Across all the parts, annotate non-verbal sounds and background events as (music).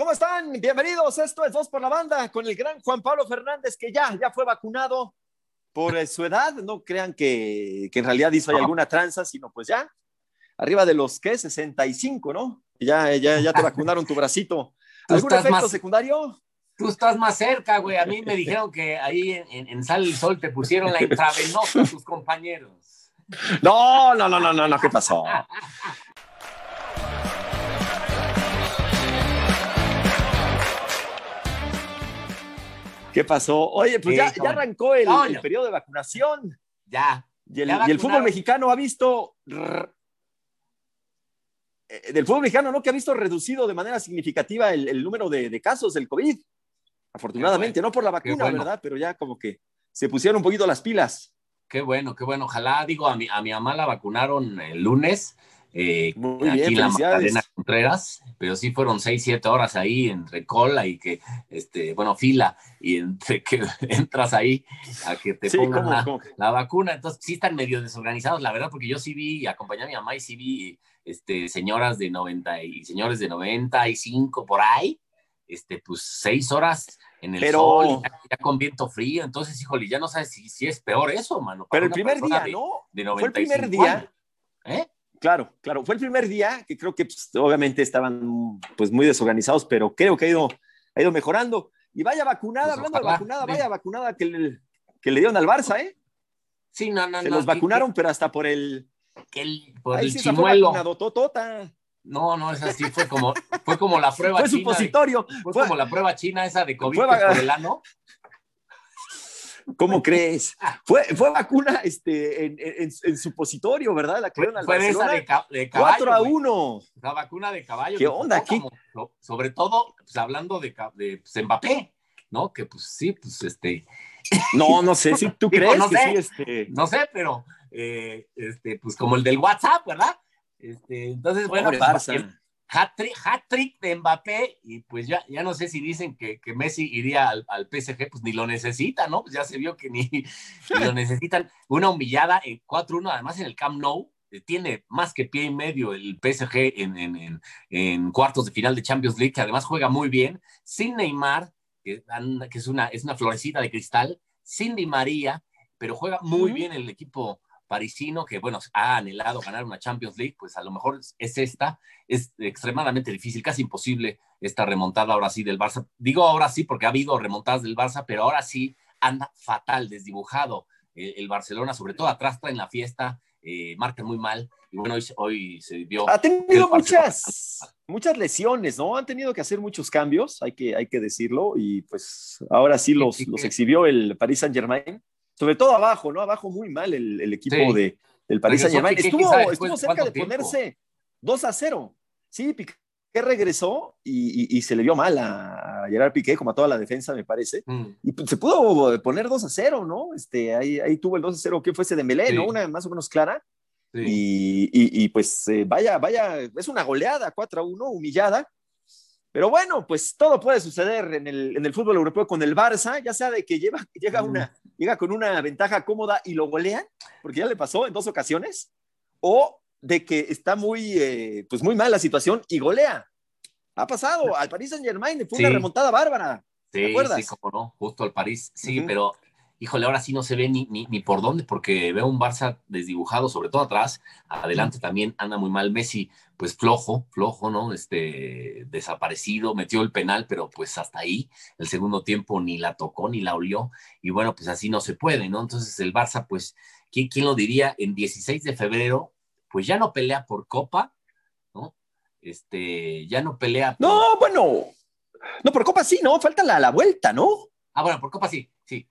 ¿Cómo están? Bienvenidos. Esto es Dos por la Banda con el gran Juan Pablo Fernández, que ya, ya fue vacunado por eh, su edad. No crean que, que en realidad hizo alguna tranza, sino pues ya, arriba de los, ¿qué? 65, ¿no? Ya, ya, ya te (laughs) vacunaron tu bracito. ¿Algún efecto más, secundario? Tú estás más cerca, güey. A mí me (laughs) dijeron que ahí en, en, Sal el Sol te pusieron la intravenosa a tus compañeros. No, no, no, no, no, no, ¿qué pasó? (laughs) ¿Qué pasó? Oye, pues ya, ya, arrancó el, el, periodo de vacunación. Ya. Y el, y el fútbol mexicano ha visto. Eh, del fútbol mexicano, ¿no? Que ha visto reducido de manera significativa el, el número de, de, casos del COVID. Afortunadamente, bueno, no por la vacuna, bueno. ¿verdad? Pero ya como que se pusieron un poquito las pilas. Qué bueno, qué bueno. Ojalá, digo, a mi, a mi mamá la vacunaron el lunes eh, Muy aquí bien, en la Magdalena Contreras, pero sí fueron seis, siete horas ahí entre cola y que, este, bueno, fila, y entre que (laughs) entras ahí a que te Sí, pongan ¿cómo, la, cómo? la vacuna. Entonces sí están medio desorganizados, la verdad, porque yo sí vi, acompañé a mi mamá y sí vi este, señoras de 90 y señores de 95 por ahí, este, pues seis horas en el Pero- sol, ya, ya con viento frío. Entonces, híjole, ya no sabes si, si es peor eso, mano. Pero el primer día, de- ¿no? de Fue el primer 95 día. años. ¿Eh? Claro, claro. Fue el primer día que creo que pues, obviamente estaban pues muy desorganizados, pero creo que ha ido, ha ido mejorando. Y vaya vacunada, Pues hablando ojalá, de vacunada, vaya vacunada que le, que le dieron al Barça, ¿eh? Sí, no, no, Se no. los que- vacunaron, pero hasta por el, que el- por ahí el sí chimuelo. vacunado, totota. No, no, esa sí fue como, fue como la (laughs) prueba Fue china. de- supositorio. fue, Fue- como la prueba china esa de COVID Fue es por el ano. ¿Cómo (laughs) crees? Fue, fue vacuna este, en, en, en supositorio, ¿verdad? La Fue, de esa de, ca- de caballo. 4 a güey. 1. La vacuna de caballo. ¿Qué onda aquí? sobre todo, pues, hablando de, de pues, Mbappé, ¿no? Que pues sí, pues este, (laughs) No, no sé si tú (laughs) Digo, crees no que sé. sí, este. no sé, pero eh, este, pues como el del WhatsApp, ¿verdad? Este, entonces, bueno, pues, Hat-trick de Mbappé, y pues ya, ya no sé si dicen que, que Messi iría al, al PSG, pues ni lo necesita, ¿no? Pues ya se vio que ni, (laughs) ni lo necesitan. Una humillada en 4-1, además en el Camp Nou, eh, tiene más que pie y medio el PSG en, en, en, en cuartos de final de Champions League, que además juega muy bien, sin Neymar, que, es, una, es una florecita de cristal, sin Di María, pero juega muy bien el equipo parisino, que bueno, ha anhelado ganar una Champions League, pues a lo mejor es- es esta, es extremadamente difícil, casi imposible esta remontada ahora sí del Barça. Digo ahora sí porque ha habido remontadas del Barça, pero ahora sí anda fatal, desdibujado eh, el Barcelona, sobre todo atrás traen la fiesta, eh, marcan muy mal, y bueno, hoy, hoy se vio... Ha tenido muchas, muchas lesiones, ¿no? Han tenido que hacer muchos cambios, hay que, hay que decirlo, y pues ahora sí los, Sí, los exhibió el Paris Saint Germain, sobre todo abajo, ¿no? Abajo muy mal el, el equipo Sí. de, del Paris Saint Germain. Estuvo, estuvo cerca de tiempo. ponerse 2 a 0. Sí, Piqué regresó y, y- y se le vio mal a, Gerard Piqué, como a toda la defensa, me parece. Mm, Y se pudo poner 2 a 0, ¿no? Este, ahí, ahí tuvo el 2 a 0, que fue ese de Melé, Sí. ¿no? Una más o menos clara. sí. Y, y- y, pues eh, vaya, vaya, es una goleada 4 a 1, humillada. Pero bueno, pues todo puede suceder en el, en el fútbol europeo con el Barça, ya sea de que lleva, llega, una, llega con una ventaja cómoda y lo golean, porque ya le pasó en dos ocasiones, o de que está muy, eh, pues muy mal la situación y golea. Ha pasado al Paris Saint Germain, fue una remontada bárbara. ¿Te Sí, acuerdas? sí, como no, justo al París. Sí, pero híjole, ahora sí no se ve ni, ni, ni por dónde, porque veo un Barça desdibujado, sobre todo atrás. Adelante también anda muy mal. Messi, pues flojo, flojo, ¿no? Este, desaparecido, metió el penal, pero pues hasta ahí. El segundo tiempo ni la tocó ni la olió. Y bueno, pues así no se puede, ¿no? Entonces el Barça, pues, ¿quién, quién lo diría? En 16 de febrero, pues ya no pelea por Copa, ¿no? Este, ya no pelea por... No, bueno, no, por Copa sí, no, falta la, la vuelta, ¿no? Ah, bueno, por Copa sí, sí.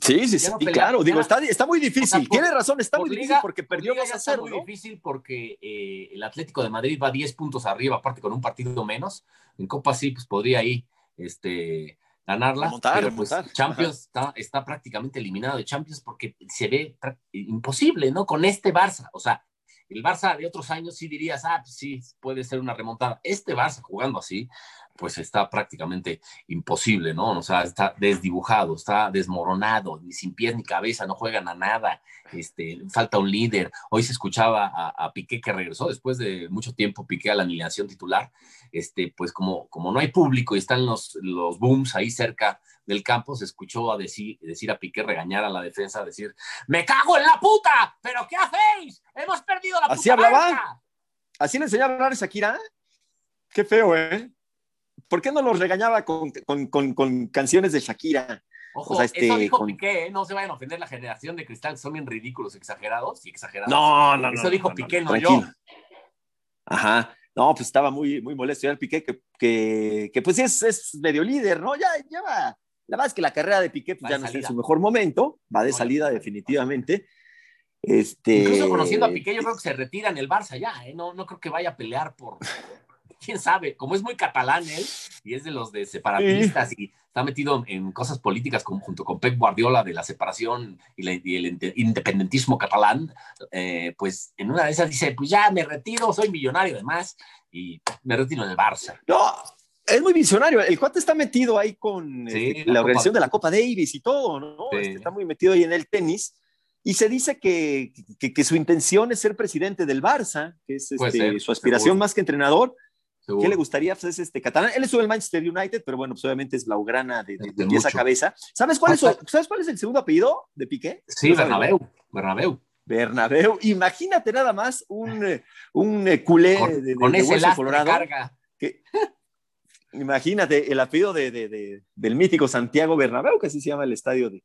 Sí, sí, no sí, pelea- claro. Digo, no- está, está muy difícil. O sea, Tiene razón, está muy liga- difícil porque por perdió liga 2 ya a está 0, muy ¿no? difícil porque eh, el Atlético de Madrid va 10 puntos arriba, aparte con un partido menos. En Copa sí, pues podría ahí este, ganarla. Remontar, pero pues Champions está, está prácticamente eliminado de Champions porque se ve imposible, ¿no? Con este Barça. O sea, el Barça de otros años sí dirías, ah, pues sí, puede ser una remontada. Este Barça jugando así, pues está prácticamente imposible, ¿no? O sea, está desdibujado, está desmoronado, ni sin pies ni cabeza, no juegan a nada, este, falta un líder. Hoy se escuchaba a, Piqué que regresó después de mucho tiempo, Piqué a la alineación titular, este, pues como, como no hay público y están los, los booms ahí cerca del campo, se escuchó a decir, decir a Piqué, regañar a la defensa, decir, me cago en la puta, pero ¿qué hacéis? Hemos perdido la ¿Así hablaba? ¿Así le enseñaba a hablar a Shakira? Qué feo, ¿eh? ¿Por qué no los regañaba con, canciones de Shakira? Ojo, este, eso dijo Piqué, ¿eh? no se vayan a ofender la generación de cristal, son bien ridículos, exagerados y exagerados. No, no, no. Eso dijo Piqué, no, yo. Ajá. No, pues estaba muy, muy molesto. Ya el Piqué, que, que, pues es, es, medio líder, ¿no? Ya lleva. La verdad es que la carrera de Piqué pues, ya no está en su mejor momento, va de salida definitivamente. Este... Incluso conociendo a Piqué, yo creo que se retira en el Barça ya, ¿eh? no, no creo que vaya a pelear por, quién sabe, como es muy catalán él y es de los de separatistas y está metido en cosas políticas junto con Pep Guardiola de la separación y, el independentismo catalán, eh, pues en una de esas dice, pues ya me retiro, soy millonario además y me retiro en el Barça. No, es muy visionario. El cuate está metido ahí con este, la, organización de la Copa Davis y todo, ¿no? Este, está muy metido ahí en el tenis. Y se dice que, que, su intención es ser presidente del Barça, que es este, su aspiración más que entrenador. ¿Qué le gustaría? Pues es este catalán. Él estuvo en Manchester United, pero bueno, pues obviamente es blaugrana de, de, esa cabeza. ¿Sabes cuál, es, ¿Sabes cuál es el segundo apellido de Piqué? Sí, Bernabéu. Bernabéu. Bernabéu. Imagínate nada más un, eh, un eh, culé de, con ese colorado. Carga. imagínate el apellido de, del mítico Santiago Bernabéu, que así se llama el estadio de,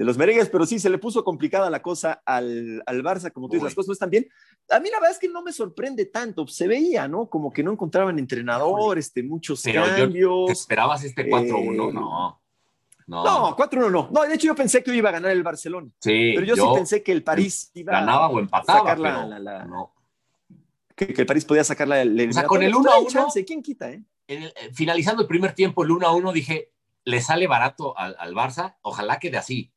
de los merengues, pero sí, se le puso complicada la cosa al, al Barça, como tú dices, las cosas no están bien. A mí la verdad es que no me sorprende tanto, se veía, ¿no? Como que no encontraban entrenador, este, muchos cambios. esperabas este 4-1? no. No, no 4-1 no. No, de hecho yo pensé que iba a ganar el Barcelona. Sí. Pero yo, sí pensé que el París iba ganaba o empataba, a sacar la, no. que, el París podía sacar la, o sea, con el 1-1. ¿Quién quita, eh? eh? finalizando el primer tiempo, el 1-1, dije, le sale barato al, al Barça, ojalá quede así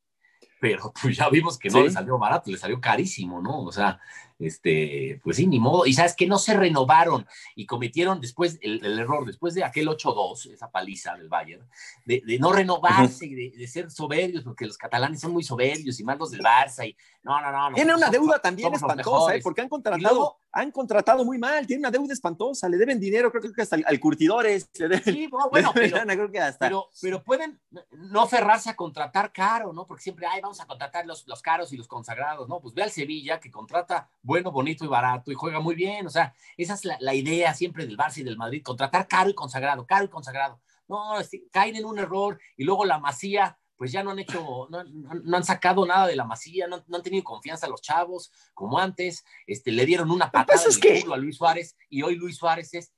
pero (laughs) pues ya vimos que no le salió barato, le salió carísimo, ¿no? O sea, este, pues sí, ni modo. Y sabes que no se renovaron y cometieron después el, error, después de aquel 8-2, esa paliza del Bayern, de, no renovarse y de, ser soberbios, porque los catalanes son muy soberbios y mandos del Barça y no, no, no. Tiene una deuda también espantosa, ¿eh? porque han contratado, han contratado muy mal, tiene una deuda espantosa, le deben dinero, creo, que hasta al, curtidores. sí, bueno, pero, pero, pueden no aferrarse a contratar caro, ¿no? Porque siempre, ay, vamos a contratar los, los caros y los consagrados, ¿no? Pues ve al Sevilla que contrata bueno, bonito y barato y juega muy bien. O sea, esa es la, idea siempre del Barça y del Madrid, contratar caro y consagrado, caro y consagrado. No, caen en un error y luego la masía, pues ya no han hecho, no, han sacado nada de la masía, no, han tenido confianza los chavos como antes. Este, le dieron una patada es que... a Luis Suárez y hoy Luis Suárez es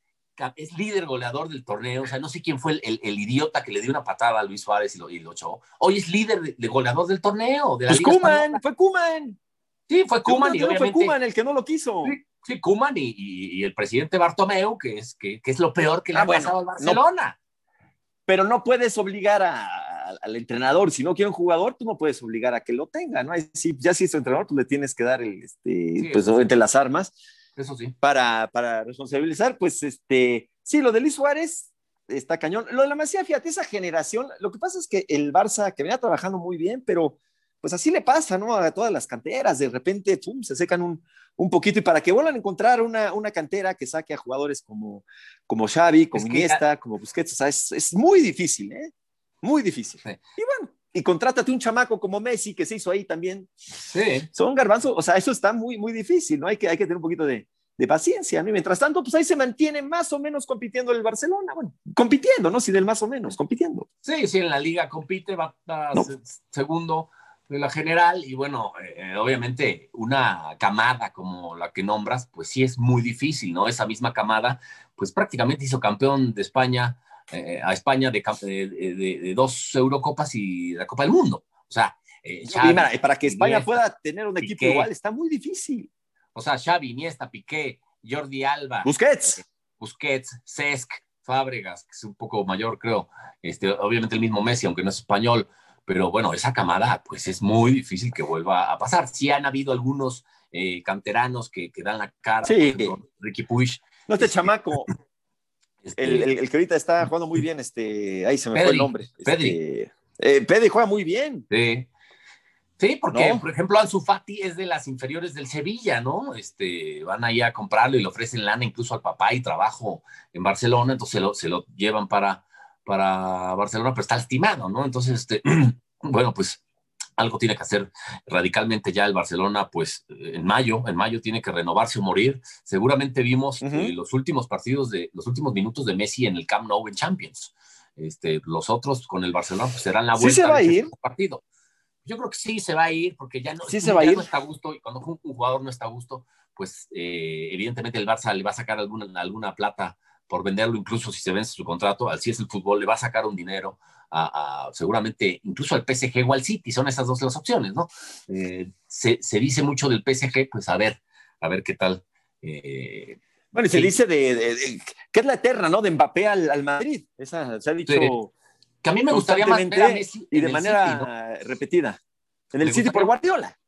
es líder goleador del torneo, o sea, no sé quién fue el, idiota que le dio una patada a Luis Suárez y lo, y lo echó. Hoy es líder de, goleador del torneo. De la pues Kuman, fue Kuman. Sí, fue Kuman y obviamente... Fue Kuman el que no lo quiso. Sí, Kuman y, el presidente Bartomeu, que es, que, es lo peor que le ah, ha pasado al Barcelona. pero no puedes obligar al entrenador, si no quiere un jugador, tú no puedes obligar a que lo tenga, ¿no? Si, ya si es tu entrenador, tú le tienes que dar el, este, pues, las armas. Eso sí. Para, para responsabilizar, pues, este, sí, lo de Luis Suárez está cañón. Lo de la Masía, fíjate, esa generación, lo que pasa es que el Barça, que venía trabajando muy bien, pero pues así le pasa, ¿no? A todas las canteras, de repente, pum, se secan un, un poquito y para que vuelvan a encontrar una, una cantera que saque a jugadores como, como Xavi, como Iniesta, como Busquets, o sea, es, es, muy difícil, ¿eh? Muy difícil. Y bueno, y contrátate un chamaco como Messi que se hizo ahí también. Sí. Son garbanzos, o sea, eso está muy, muy difícil, ¿no? Hay que, hay que tener un poquito de, de paciencia, ¿no? Y mientras tanto, pues ahí se mantiene más o menos compitiendo el Barcelona, bueno, compitiendo, ¿no? Si del más o menos, compitiendo. Sí, sí, en la liga compite, va, a segundo de la general y bueno, eh, obviamente una camada como la que nombras, pues sí es muy difícil, ¿no? Esa misma camada, pues prácticamente hizo campeón de España, eh, a España de, de, dos Eurocopas y la Copa del Mundo. O sea, eh, para que España pueda tener un equipo igual está muy difícil. O sea, Xavi, Iniesta, Piqué, Jordi Alba. Busquets. Busquets, Cesc, Fábregas, que es un poco mayor, creo. Este, obviamente el mismo Messi, aunque no es español pero bueno, esa camada pues es muy difícil que vuelva a pasar. Sí han habido algunos eh, canteranos que, que, dan la cara, sí. Ricky Puig. No, este chamaco. (laughs) Este, el, que ahorita está jugando muy bien, este, ahí se me fue el nombre. Pedri. Este, eh, Pedri juega muy bien. Sí. Sí, porque, por ejemplo, Ansu Fati es de las inferiores del Sevilla, ¿no? Este, van ahí a comprarlo y le ofrecen lana incluso al papá y trabajo en Barcelona, entonces se lo, se lo llevan para, para Barcelona, pero está lastimado, ¿no? Entonces, este, (clears throat) bueno, pues algo tiene que hacer radicalmente ya el Barcelona, pues en mayo, en mayo tiene que renovarse o morir. Seguramente vimos eh, los últimos partidos de los últimos minutos de Messi en el Camp Nou en Champions. Este, los otros con el Barcelona pues serán la vuelta ¿Sí se va a ir? partido. Yo creo que sí se va a ir porque ya no, ¿Sí se va a ir? no está a gusto y cuando un, jugador no está a gusto, pues eh, evidentemente el Barça le va a sacar alguna, alguna plata por venderlo, incluso si se vence su contrato, al si es el fútbol, le va a sacar un dinero a, seguramente incluso al PSG o al City, son esas dos las opciones, ¿no? Eh, se, se, dice mucho del PSG, pues a ver, a ver qué tal. Eh, bueno, y se dice de, que es la eterna, ¿no? De Mbappé al, Madrid, esa se ha dicho. que a mí me gustaría más ver a Messi y de manera repetida. En el City por Guardiola.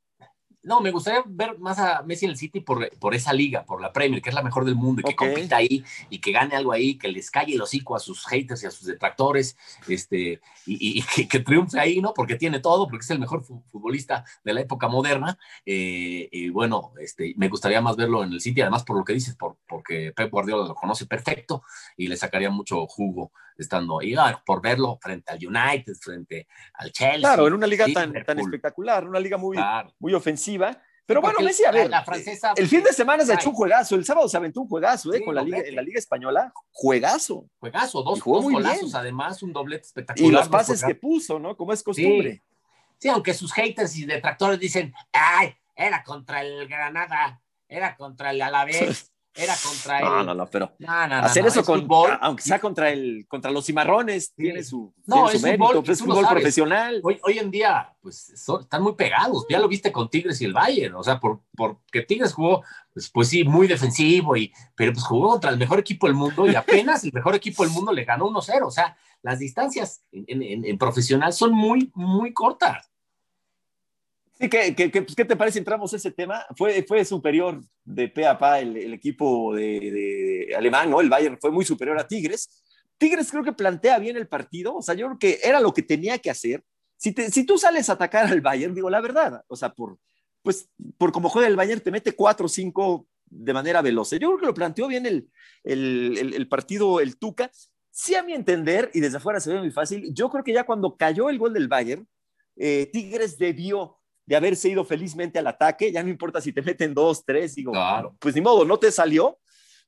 No, me gustaría ver más a Messi en el City por, por esa liga, por la Premier, que es la mejor del mundo, y que compita ahí y que gane algo ahí, que les calle el hocico a sus haters y a sus detractores, este, y, que, triunfe ahí, ¿no? Porque tiene todo, porque es el mejor futbolista de la época moderna. Eh, y bueno, este, me gustaría más verlo en el City, además por lo que dices, por, porque Pep Guardiola lo conoce perfecto y le sacaría mucho jugo estando ahí, ah, por verlo frente al United, frente al Chelsea. Claro, en una liga tan, tan espectacular, una liga muy, muy ofensiva. Pero bueno, Messi, a ver, la, francesa, el fin de semana se echó un juegazo, el sábado se aventó un juegazo, ¿eh? con la liga, en la liga española, juegazo. Juegazo, dos, dos golazos, además, un doblete espectacular. Y los pases que puso, ¿no? Como es costumbre. Sí. aunque sus haters y detractores dicen, ay, era contra el Granada, era contra el Alavés. (laughs) era contra él. No, no, no, pero hacer eso con, aunque sea contra el, contra los cimarrones, tiene su, no, es mérito, fútbol, es fútbol profesional. Hoy, hoy, en día, pues están muy pegados. Ya lo viste con Tigres y el Bayern, o sea, por, porque Tigres jugó, pues, pues sí, muy defensivo, y, pero pues jugó contra el mejor equipo del mundo y apenas el mejor equipo del mundo le ganó 1-0. O sea, las distancias en, en, en profesional son muy, muy cortas. Sí, ¿qué, pues, qué, te parece? Entramos a ese tema. Fue, fue superior de pe a pa el, equipo de, alemán, ¿no? El Bayern fue muy superior a Tigres. Tigres creo que plantea bien el partido, o sea, yo creo que era lo que tenía que hacer. Si, si tú sales a atacar al Bayern, digo la verdad, o sea, por, pues, por cómo juega el Bayern, te mete cuatro o cinco de manera veloz. Yo creo que lo planteó bien el, el, el, partido, el Tuca. Sí, a mi entender, y desde afuera se ve muy fácil, yo creo que ya cuando cayó el gol del Bayern, eh, Tigres debió de haberse ido felizmente al ataque, ya no importa si te meten dos, tres, digo, pues ni modo, no te salió,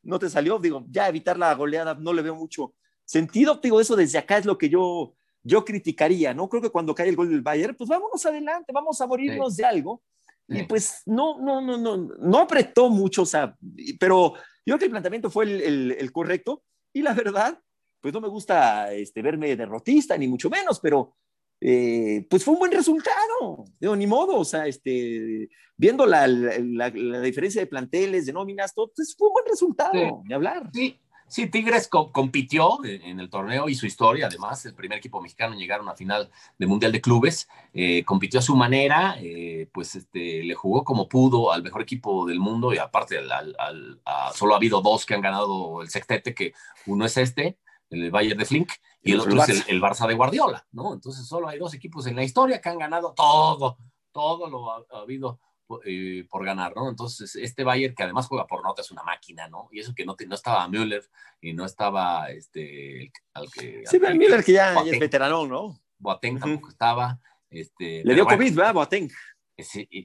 no te salió, digo, ya evitar la goleada no le veo mucho sentido, digo, eso desde acá es lo que yo, yo criticaría, ¿no? Creo que cuando cae el gol del Bayern, pues vámonos adelante, vamos a morirnos de algo, y pues no, no, no, no, no apretó mucho, o sea, pero yo creo que el planteamiento fue el, el, correcto, y la verdad, pues no me gusta este, verme derrotista, ni mucho menos, pero eh, pues fue un buen resultado, digo, ni modo, o sea, este, viendo la, la, diferencia de planteles, de nóminas, todo, pues fue un buen resultado, ni hablar. Sí, sí, Tigres compitió en el torneo y su historia, además, el primer equipo mexicano en llegar a una final de Mundial de Clubes, eh, compitió a su manera, eh, pues este, le jugó como pudo al mejor equipo del mundo y aparte, al, al, solo ha habido dos que han ganado el sextete, que uno es este, el Bayern de Flink, y el otro es el, Barça de Guardiola, ¿no? Entonces solo hay dos equipos en la historia que han ganado todo, todo lo ha, habido eh, por ganar, ¿no? Entonces este Bayern que además juega por nota es una máquina, ¿no? Y eso que no, no estaba Müller y no estaba este, al que... Sí, al, Müller que ya, es veterano, ¿no? Boateng tampoco estaba. Este, Le dio COVID, ¿verdad, Boateng?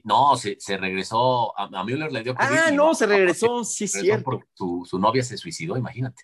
No, se, se regresó, a, Müller le dio COVID. Ah, no, se regresó, sí, cierto. Su, su novia se suicidó, imagínate.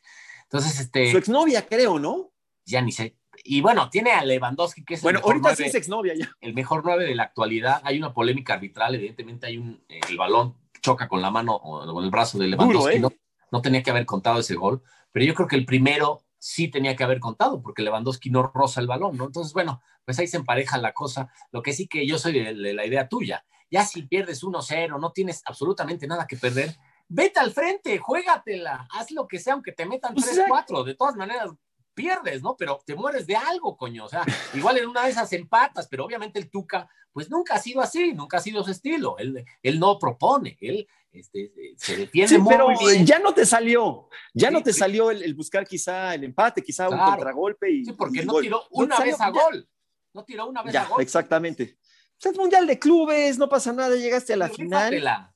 Entonces, este... Su exnovia, creo, ¿no? ya ni sé. Y bueno, tiene a Lewandowski, que es bueno, ahorita sí es exnovia ya. El mejor nueve de la actualidad. Hay una polémica arbitral, evidentemente hay un, eh, el balón choca con la mano o con el brazo de Lewandowski. ¿eh? no, no, tenía que haber contado ese gol, pero yo creo que el primero sí tenía que haber contado, porque Lewandowski no roza el balón, ¿no? Entonces, bueno, pues ahí se empareja la cosa. Lo que sí que yo soy de, la idea tuya. Ya si pierdes 1-0, no tienes absolutamente nada que perder, vete al frente, juégatela, haz lo que sea, aunque te metan 3-4. Pues de todas maneras, pierdes, ¿no? Pero te mueres de algo, coño. O sea, igual en una de esas empatas, pero obviamente el Tuca, pues nunca ha sido así, nunca ha sido su estilo. Él, él no propone, él, este, se defiende muy pero bien. ya no te salió, ya no te salió el, buscar quizá el empate, quizá un contragolpe. Y, sí, porque no tiró una vez a gol. No tiró una vez a gol. Exactamente. Es Mundial de Clubes, no pasa nada, llegaste a la final. Rífatela.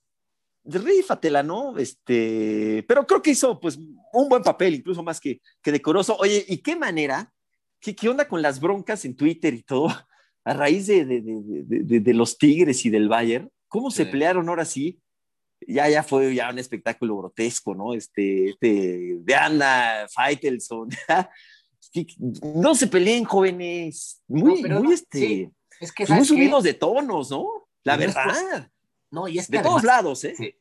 Rífatela, ¿no? Este, pero creo que hizo pues un buen papel, incluso más que, que decoroso. Oye, ¿y qué manera? ¿Qué, ¿Qué onda con las broncas en Twitter y todo? A raíz de, de, de, de los Tigres y del Bayern, ¿cómo se pelearon ahora sí? ya, ya fue ya un espectáculo grotesco, ¿no? Este, este, de Anda, Faitelson, (laughs) no se peleen jóvenes, muy, muy, este, es que, muy subidos de tonos, ¿no? La verdad. No, y es de todos lados, ¿eh?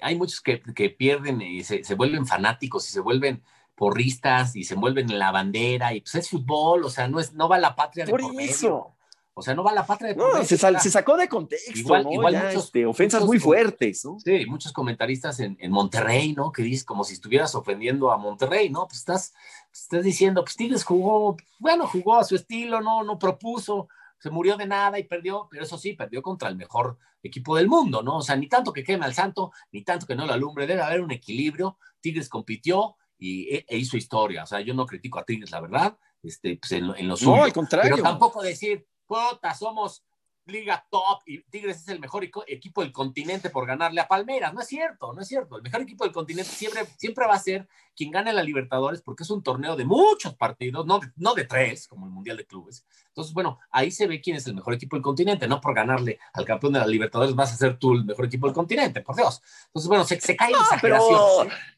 hay muchos que, que pierden y se, se, vuelven fanáticos y se vuelven porristas y se vuelven en la bandera y pues es fútbol, o sea, no es, no va la patria de por, eso. O sea, no va la patria de No, se, se, sacó de contexto, igual, ¿no? igual muchos, este, ofensas muy fuertes, ¿no? Sí, muchos comentaristas en, en, Monterrey, ¿no? Que dices como si estuvieras ofendiendo a Monterrey, ¿no? Pues estás, estás diciendo, pues Tigres jugó, bueno, jugó a su estilo, no, no propuso, se murió de nada y perdió, pero eso sí, perdió contra el mejor equipo del mundo, ¿no? O sea, ni tanto que queme al santo, ni tanto que no lo alumbre, debe haber un equilibrio. Tigres compitió y e, e hizo historia, o sea, yo no critico a Tigres, la verdad, este, pues en, en lo suyo. No, al contrario. Pero tampoco decir, puta, somos liga top y Tigres es el mejor equipo del continente por ganarle a Palmeiras. No es cierto, no es cierto. El mejor equipo del continente siempre, siempre va a ser quien gane la Libertadores porque es un torneo de muchos partidos, no, no de tres, como el Mundial de Clubes. Entonces, bueno, ahí se ve quién es el mejor equipo del continente, no por ganarle al campeón de la Libertadores vas a ser tú el mejor equipo del continente, por Dios. Entonces, bueno, se, se caen no,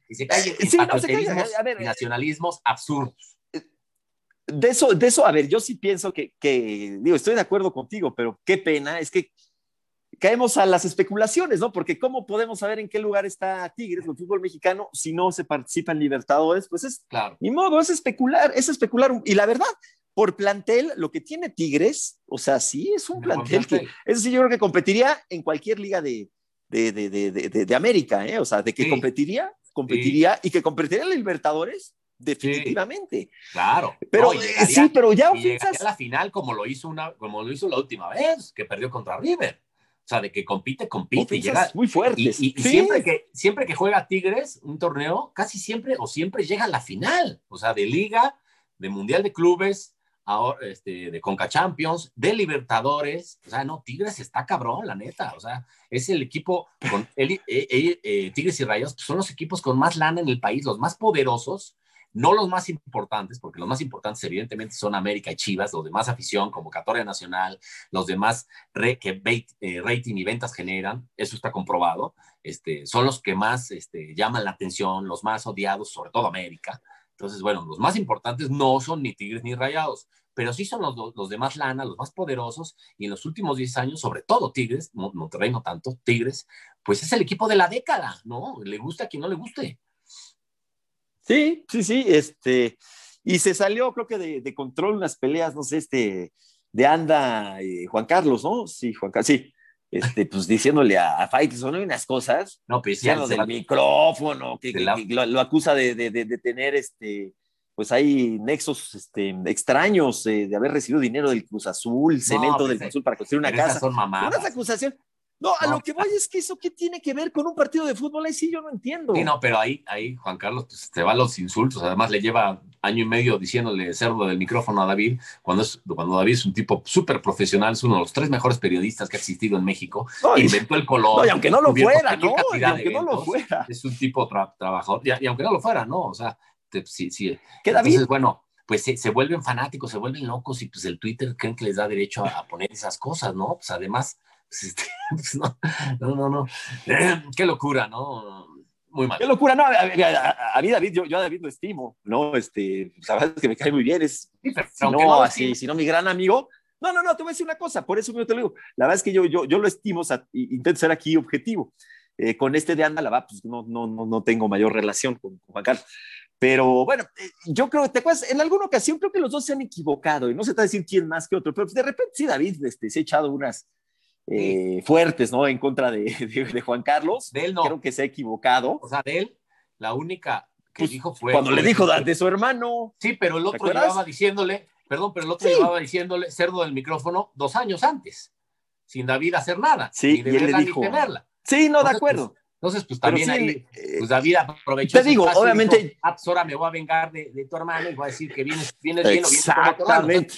y se caen sí, no, se cae, nacionalismos absurdos de eso, de eso, a ver, yo sí pienso que, que, digo, estoy de acuerdo contigo, pero qué pena, es que caemos a las especulaciones, ¿no? Porque ¿cómo podemos saber en qué lugar está Tigres, el fútbol mexicano, si no se participa en Libertadores? Pues es, claro. ni modo, es especular, es especular. Y la verdad, por plantel, lo que tiene Tigres, o sea, sí, es un plantel, que, eso sí, yo creo que competiría en cualquier liga de, de, de, de, de América, ¿eh? O sea, de que competiría, competiría y que competiría en Libertadores, definitivamente. claro. Pero eh, sí, pero ya ofensas. a la final como lo hizo una, como lo hizo la última vez, que perdió contra River. O sea, de que compite, compite y llega. Muy fuertes. Y, siempre, que, siempre que juega Tigres un torneo, casi siempre o siempre llega a la final. O sea, de Liga, de Mundial de Clubes, ahora, este, de Conca Champions, de Libertadores. O sea, no, Tigres está cabrón, la neta. O sea, es el equipo con (laughs) eh, eh, Tigres y Rayos, pues son los equipos con más lana en el país, los más poderosos no los más importantes, porque los más importantes evidentemente son América y Chivas, los de más afición, convocatoria nacional, los demás que eh, rating y ventas generan, eso está comprobado, este, son los que más este, llaman la atención, los más odiados, sobre todo América. Entonces, bueno, los más importantes no son ni Tigres ni Rayados, pero sí son los, los de más lana, los más poderosos, y en los últimos 10 años, sobre todo Tigres, Monterrey no tanto, Tigres, pues es el equipo de la década, ¿no? Le gusta a quien no le guste. Sí, sí, sí, este, y se salió, creo que de, de control unas peleas, no sé, este, de anda eh, Juan Carlos, ¿no? Sí, Juan Carlos, sí, este, pues diciéndole a, a son unas cosas, no, pues ya lo del micrófono, que, lo, acusa de, de, de, tener, este, pues hay nexos este, extraños eh, de haber recibido dinero del Cruz Azul, cemento del Cruz Azul para construir una casa. Son mamadas. Unas acusaciones, no, a lo que voy es que eso qué tiene que ver con un partido de fútbol, ahí sí yo no entiendo. Sí, no, pero ahí, ahí Juan Carlos pues, te va los insultos, además le lleva año y medio diciéndole cerdo del micrófono a David, cuando, es, cuando David es un tipo súper profesional, es uno de los tres mejores periodistas que ha existido en México, inventó el color. No, y aunque no lo fuera, ¿no? Y aunque no lo fuera. Es un tipo trabajador, y, aunque no lo fuera, ¿no? O sea, sí, sí. ¿Qué David? Entonces, bueno, pues se, vuelven fanáticos, se vuelven locos y pues el Twitter creen que les da derecho a, a poner esas cosas, ¿no? Pues además pues, este, (laughs) pues, no, no, no, (clears throat) Qué locura, ¿no? Muy mal. Qué locura, no. A, mí, David, yo, yo, a David lo estimo, ¿no? Este, la verdad es que me cae muy bien. Es, si no, así, si no, mi gran amigo. No, no, no, te voy a decir una cosa, por eso yo te lo digo. La verdad es que yo, yo, yo lo estimo, o sea, intento ser aquí objetivo. Eh, con este de Anda, pues no, no, no, no tengo mayor relación con, Juan Carlos. Pero bueno, eh, yo creo, ¿te acuerdas? En alguna ocasión creo que los dos se han equivocado y no se está a decir quién más que otro, pero de repente sí, David este, se ha echado unas, eh, fuertes, ¿no? En contra (laughs) de, de, Juan Carlos. De él no. Creo que se ha equivocado. O sea, de él, la única que pues, dijo fue. Cuando le dijo de su hermano. Sí, pero el otro llevaba diciéndole, perdón, pero el otro llevaba diciéndole cerdo del micrófono dos años antes, sin David hacer nada. Sí, y él le dijo. Sí, no, de acuerdo. Entonces, pues también ahí, eh, pues David aprovechó. Te digo, obviamente. ah, pues ahora me voy a vengar de, de, tu hermano y voy a decir que vienes, vienes bien o vienes Exactamente.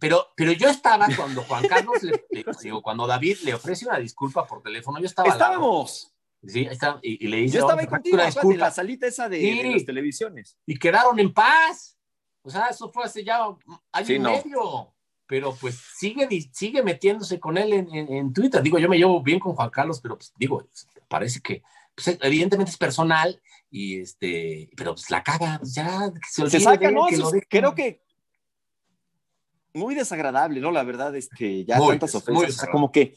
Pero, pero yo estaba cuando Juan Carlos, le, digo, cuando David le ofrece una disculpa por teléfono, yo estaba. Estábamos. Sí, está, y, y, le dice. Yo estaba ahí contigo, en la salita esa de, sí, de, las televisiones. Y quedaron en paz. O sea, eso fue hace ya año sí, y no. medio. Pero pues sigue, sigue metiéndose con él en, en, en, Twitter. Digo, yo me llevo bien con Juan Carlos, pero pues digo, parece que pues, evidentemente es personal y este, pero pues la caga, pues, ya se, se saca, ¿no? Que creo que muy desagradable, ¿no? La verdad es que ya muy, tantas ofensas, o sea, como que,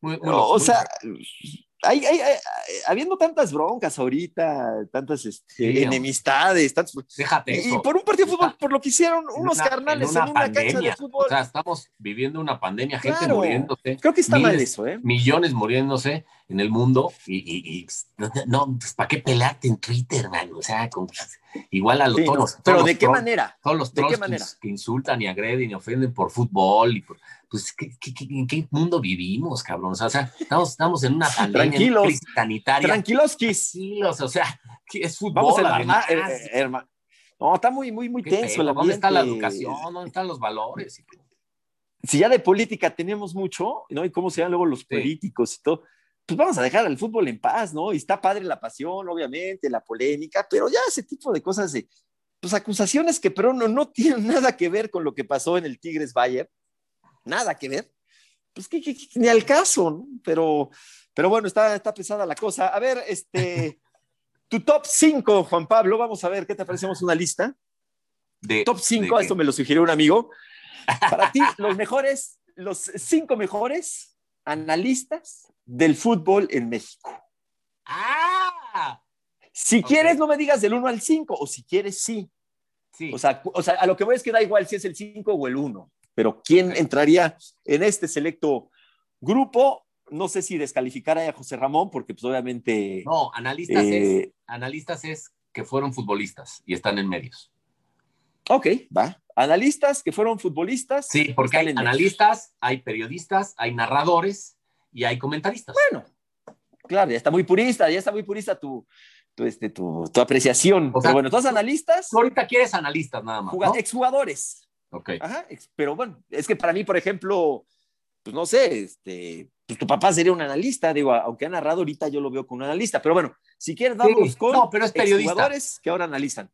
muy, muy, o sea, hay, hay, hay, habiendo tantas broncas ahorita, tantas este, sí, enemistades, tantos, Déjate y, eso. por un partido de fútbol, por lo que hicieron unos una, carnales en una, en una pandemia. cancha de fútbol. O sea, estamos viviendo una pandemia, gente Claro. muriéndose. Creo que está miles, mal eso, ¿eh? Millones muriéndose en el mundo y, y, y no, pues, ¿para qué pelearte en Twitter, man? O sea, con, igual a los, Sí, todos, no, pero todos ¿de qué trolls- manera? Todos los ¿De qué trolls que, insultan y agreden y ofenden por fútbol y por, pues, ¿qué, qué, qué- en qué mundo vivimos, cabrón? O sea, o sea, estamos, estamos en una pandemia, Tranquilos. crisis sanitaria. Tranquiloskis. Tranquilos, o sea, ¿qué es fútbol. Vamos a eh, eh, herma- No, está muy, muy, muy ¿Qué tenso pedo? el ¿Dónde está la educación? ¿Dónde están los valores? Si ya de política tenemos mucho, ¿no? Y cómo se ven luego los políticos y todo, pues vamos a dejar al fútbol en paz, ¿no? Y está padre la pasión, obviamente, la polémica, pero ya ese tipo de cosas de, pues acusaciones que pero no, no (laughs) tienen nada que ver con lo que pasó en el Tigres Bayern, nada que ver, pues que, que- que ni al caso, ¿no? Pero, pero bueno, está, está pesada la cosa. A ver, este, (laughs) tu top 5, Juan Pablo, vamos a ver qué te parecemos una lista. De, Top 5, de esto me lo sugirió un amigo. (laughs) Para ti, los mejores, los cinco mejores analistas del fútbol en México. ¡Ah! Si quieres, no me digas del 1 al 5, o si quieres, sí. Sí. O sea, o sea, a lo que voy es que da igual si es el 5 o el 1, pero ¿quién entraría en este selecto grupo? No sé si descalificar a José Ramón, porque pues obviamente... no, analistas, es, eh, analistas es que fueron futbolistas y están en medios. ok, va. Analistas que fueron futbolistas. Sí, porque hay analistas, hay periodistas, hay narradores y hay comentaristas. Bueno, claro, ya está muy purista, ya está muy purista tu, tu, este, tu, tu apreciación. O sea, pero bueno, todos analistas, Tú ahorita quieres analistas nada más. ¿no? exjugadores. Ok. Ajá, ex- pero bueno, es que para mí, por ejemplo, pues no sé, este, pues tu papá sería un analista, digo, aunque ha narrado ahorita yo lo veo como un analista, pero bueno, si quieres, vamos Sí, con no, pero es periodista. exjugadores que ahora analizan.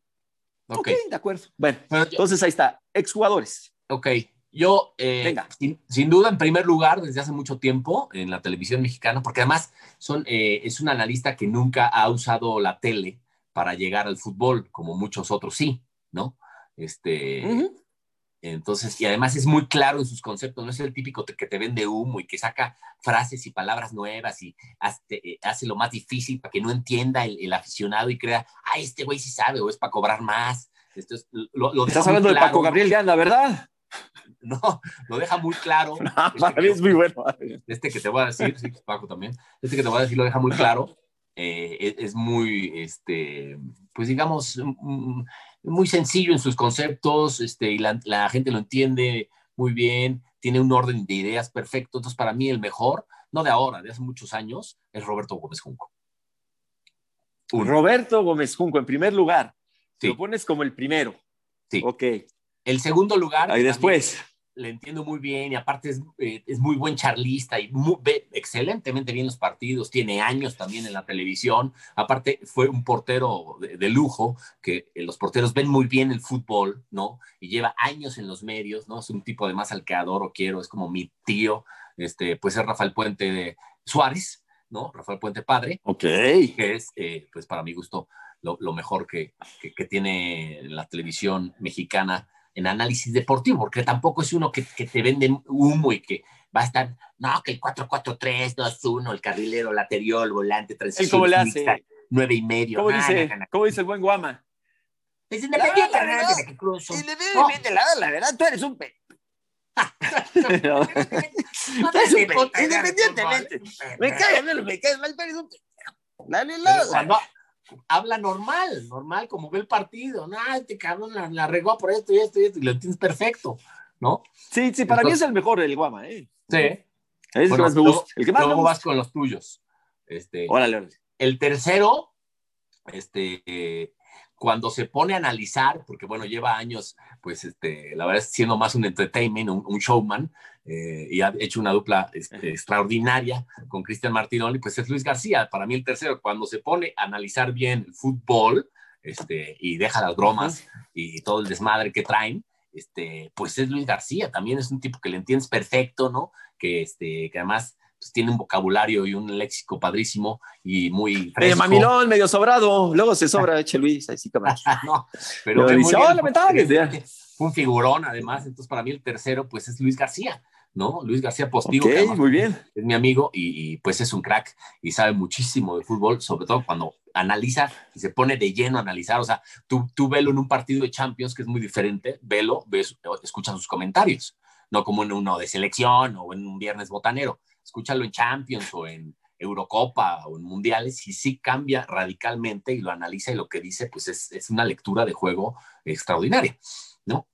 Ok. ok, de acuerdo. Bueno, yo- entonces ahí está, exjugadores. Ok, yo, eh, Venga. sin, sin duda, en primer lugar, desde hace mucho tiempo en la televisión mexicana, porque además son, eh, es un analista que nunca ha usado la tele para llegar al fútbol, como muchos otros sí, ¿no? Este. Entonces, y además es muy claro en sus conceptos, no es el típico que te vende humo y que saca frases y palabras nuevas y hace, eh, hace lo más difícil para que no entienda el, el aficionado y crea, ah, este güey sí sabe o es para cobrar más. Esto es, lo, lo Estás hablando de. Paco Gabriel de Anda, ¿verdad? (laughs) No, lo deja muy claro. (laughs) Este Para mí es muy bueno. este que te voy a decir, sí, Paco también, este que te voy a decir lo deja muy claro, eh, es, es muy, este, pues digamos, mm, muy sencillo en sus conceptos, este, y la, la gente lo entiende muy bien, tiene un orden de ideas perfecto, entonces para mí el mejor, no de ahora, de hace muchos años, es Roberto Gómez Junco. Uno. Roberto Gómez Junco, en primer lugar. Sí. Lo pones como el primero. Sí. Ok. El segundo lugar, Ahí después. le entiendo muy bien y aparte es, eh, es muy buen charlista y mu- ve excelentemente bien los partidos, tiene años también en la televisión, aparte fue un portero de, de lujo, que eh, los porteros ven muy bien el fútbol, ¿no? Y lleva años en los medios, ¿no? Es un tipo de más al que adoro, quiero, es como mi tío, este, pues es Rafael Puente de Suárez, ¿no? Rafael Puente padre, Ok. que es, eh, pues para mi gusto, lo, lo mejor que, que, que tiene la televisión mexicana en análisis deportivo, porque tampoco es uno que, que te vende humo y que va a estar, no, que el 4-4-3, 2-1, el carrilero lateral, el volante, ¿Él transición cómo le mixta, hace? nueve y medio. ¿Cómo no, dice. ¿Cómo dice el buen Guama? Es independiente, La verdad, de que cruzo. No. La verdad, tú eres un pe... (laughs) No un independientemente. Me cae, no, me caes mal, pero eres un pe... Dale Pero la... cuando habla normal, normal, como ve el partido, no, este cabrón la, la regó por esto y esto y esto, y lo entiendes perfecto, ¿no? Sí, sí, para mí es el mejor el Guama, ¿eh? Sí. Es el que Bueno, más me gusta. El que más me Luego gusta. vas con los tuyos. Este, Órale, órale. El tercero, este, cuando se pone a analizar, porque bueno, lleva años, pues este, la verdad, siendo más un entertainment, un, un showman, eh, y ha hecho una dupla este, extraordinaria con Cristian Martinoli, pues es Luis García. Para mí el tercero, cuando se pone a analizar bien el fútbol este, y deja las bromas y todo el desmadre que traen, este, pues es Luis García. También es un tipo que le entiendes perfecto, ¿no? Que, este, que además pues, tiene un vocabulario y un léxico padrísimo y muy fresco. Medio mamilón, medio sobrado. Luego se sobra (laughs) Eche Luis, así que (laughs) no, pero dice, oh, lamentable. Fue un figurón, además. Entonces, para mí el tercero, pues es Luis García. ¿no? Luis García Postigo, okay, muy bien. es mi amigo y, y, pues es un crack y sabe muchísimo de fútbol, sobre todo cuando analiza y se pone de lleno a analizar. O sea, tú, tú velo en un partido de Champions que es muy diferente, velo, ves, escucha sus comentarios, no como en uno de selección o en un viernes botanero. Escúchalo en Champions o en Eurocopa o en Mundiales y sí cambia radicalmente y lo analiza y lo que dice, pues es, es una lectura de juego extraordinaria, ¿no?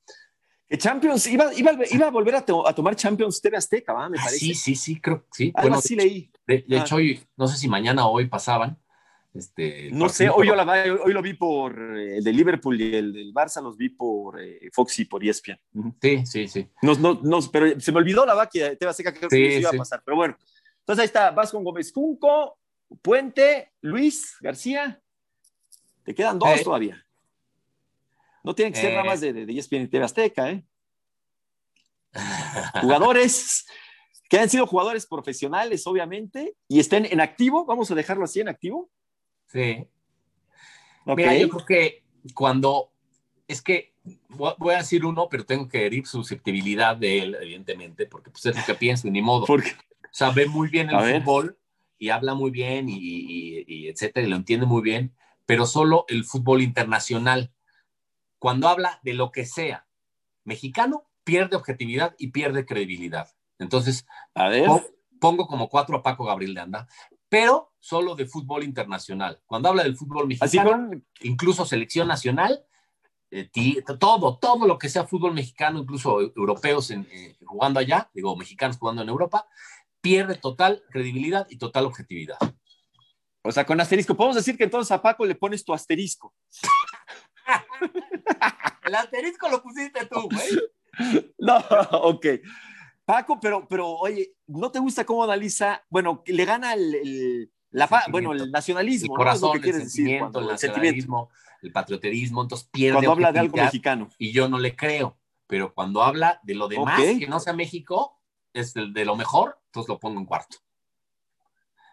Champions, iba, iba, iba a volver a, to, a, tomar Champions TV Azteca, ¿va? Me ah, parece. Sí, sí, sí, creo que sí. Algo bueno, así de, leí. De, de ah. hecho, hoy, no sé si mañana o hoy pasaban. Este, no sé, hoy, yo la, hoy, hoy, lo vi por eh, el de Liverpool y el del Barça los vi por eh, Fox y por ESPN. Sí, sí, sí. No, no, no, pero se me olvidó la vaquia TV Azteca, creo sí, que iba sí. a pasar. Pero bueno, entonces ahí está, vas con Gómez Junco, Puente, Luis, García. Te quedan dos Eh. todavía. No tienen que ser Eh. nada más de, de, de ESPN y TV Azteca, ¿eh? jugadores que han sido jugadores profesionales, obviamente, y estén en activo, vamos a dejarlo así en activo. Sí. Okay. Mira, yo creo que cuando es que voy a decir uno, pero tengo que herir susceptibilidad de él, evidentemente, porque pues es lo que pienso, ni modo. Porque... Ve muy bien el A ver. fútbol y habla muy bien y, y, y, etcétera, y lo entiende muy bien, pero solo el fútbol internacional. Cuando habla de lo que sea mexicano, pierde objetividad y pierde credibilidad. Entonces, a ver. pongo como cuatro a Paco Gabriel de Anda, pero solo de fútbol internacional. Cuando habla del fútbol mexicano, con... incluso selección nacional, eh, todo, todo lo que sea fútbol mexicano, incluso europeos en, eh, jugando allá, digo, mexicanos jugando en Europa, pierde total credibilidad y total objetividad. O sea, con asterisco. Podemos decir que entonces a Paco le pones tu asterisco. (laughs) El asterisco lo pusiste tú, güey. (laughs) No, ok. Paco, pero, pero oye, ¿no te gusta cómo analiza? Bueno, le gana el, el la, bueno, el nacionalismo. El corazón, ¿no? Es lo que el sentimiento, decir, el, nacionalismo, el patrioterismo, entonces pierde Cuando habla de algo mexicano. Y yo no le creo, pero cuando habla de lo demás okay. que no sea México, es el de lo mejor, entonces lo pongo en cuarto.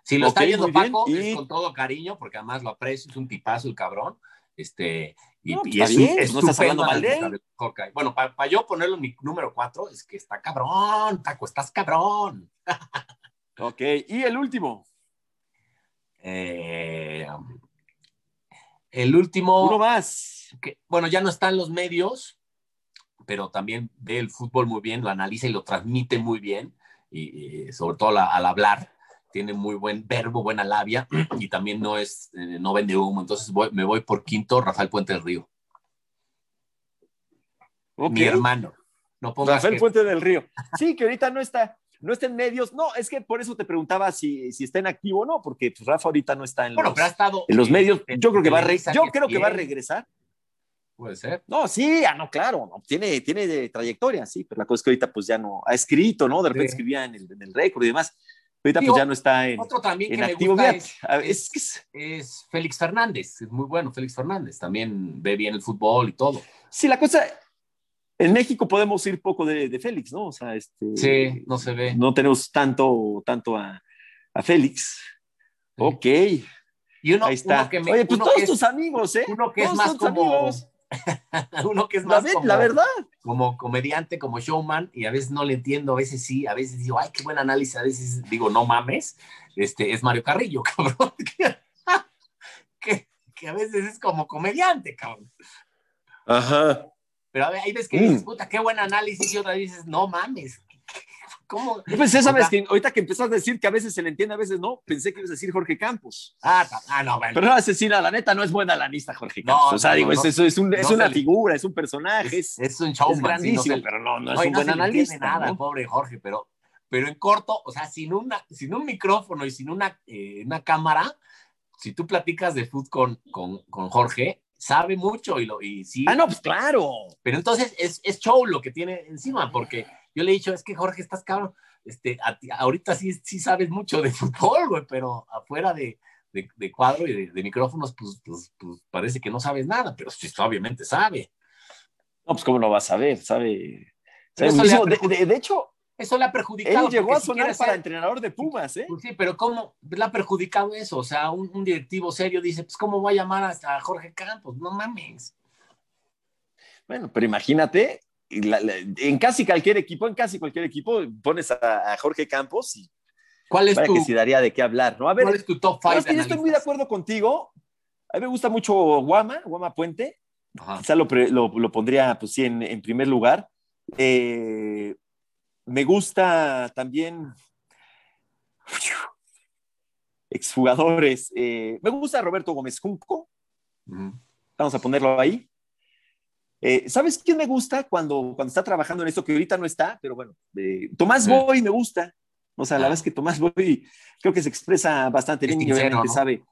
Si lo okay, está viendo Paco, y... es con todo cariño, porque además lo aprecio, es un tipazo el cabrón. Este, y, no, pues y es, bien, es no estás hablando mal de él. Bueno, para pa yo ponerlo en mi número cuatro, es que está cabrón, Paco, estás cabrón. ok, y el último. Eh, el último. Uno más. Que, bueno, ya no está en los medios, pero también ve el fútbol muy bien, lo analiza y lo transmite muy bien, y, y sobre todo la, al hablar tiene muy buen verbo, buena labia (clears throat) y también no es, eh, no vende humo. Entonces voy, me voy por quinto, Rafael Puente del Río. Okay. Mi hermano. No Rafael que... Puente del Río. Sí, que ahorita no está, no está en medios. No, es que por eso te preguntaba si, si está en activo o no, porque pues, Rafa ahorita no está en bueno, los, pero ha estado, en los medios. Yo creo que va a, re, yo creo que va a regresar. Puede ser. No, sí, ah, no, claro, no, tiene, tiene de trayectoria, sí, pero la cosa es que ahorita pues ya no, ha escrito, ¿no? De repente sí. escribía en el, en el récord y demás. Ahorita Digo, pues ya no está en, otro también en que activo. Me gusta es, es, es, es, Félix Fernández, es muy bueno Félix Fernández, también ve bien el fútbol y todo. Sí, la cosa, en México podemos ir poco de, de Félix, ¿no? O sea, este, sí, no se ve. No tenemos tanto, tanto a, a Félix. Sí. Ok. Y uno, Ahí está. Uno que me, Oye, pues todos tus amigos, ¿eh? Uno que todos es más como... Amigos. (laughs) uno que es más la, como, la verdad como comediante, como showman, y a veces no le entiendo, a veces sí, a veces digo, ay, qué buen análisis, a veces digo, no mames, este, es Mario Carrillo, (laughs) cabrón, (laughs) que, que a veces es como comediante, cabrón. Ajá. Pero a ver, hay veces que dices, puta, qué buen análisis, y otra vez dices, no mames, ¿Cómo? Yo pensé, sabes, que ahorita que empezaste a decir que a veces se le entiende, a veces no, pensé que ibas a decir Jorge Campos. Ah, ah no, bueno. Pero no, asesina, la neta, no es buena la lista, Jorge Campos. No, o sea, no, digo, no, es, es, un, es una le... figura, es un personaje, es, es un showman. Es grandísimo, sí, pero no, no, es un buen analista. nada, pobre Jorge, pero pero en corto, o sea, sin, una, sin un micrófono y sin una, eh, una cámara, si tú platicas de fútbol con, con, con, Jorge, sabe mucho y, lo, y sí. Ah, no, pues claro. Pero entonces es, es show lo que tiene encima, porque yo le he dicho, es que Jorge, estás cabrón, este, ahorita sí, sí sabes mucho de (laughs) fútbol, güey, pero afuera de, de, de cuadro y de, de micrófonos, pues, pues, pues, parece que no sabes nada, pero sí, obviamente sabe. No, pues cómo no vas a saber, sabe. sabe de, de, hecho, eso le ha perjudicado. Él llegó a sonar para entrenador de Pumas, ¿eh? Pues sí, pero ¿cómo le ha perjudicado eso? O sea, un, un, directivo serio dice, pues ¿cómo voy a llamar hasta a Jorge Campos? No mames. Bueno, pero imagínate, la, la, en casi cualquier equipo, en casi cualquier equipo, pones a, a Jorge Campos y ¿Cuál es tu, que si daría de qué hablar, ¿no? A ver, ¿cuál es tu top 5? Es que yo estoy muy de acuerdo contigo. A mí me gusta mucho Guama, Guama Puente. Ajá. Quizá lo, lo, lo, pondría, pues sí, en, en primer lugar. Eh, me gusta también exjugadores. Eh, me gusta Roberto Gómez Junco. Uh -huh. Vamos a ponerlo ahí. Eh, ¿Sabes quién me gusta cuando, cuando está trabajando en esto? Que ahorita no está, pero bueno, eh, Tomás. Boy me gusta. O sea, la ah. verdad es que Tomás Boy creo que se expresa bastante es bien sincero, y obviamente ¿no? sabe,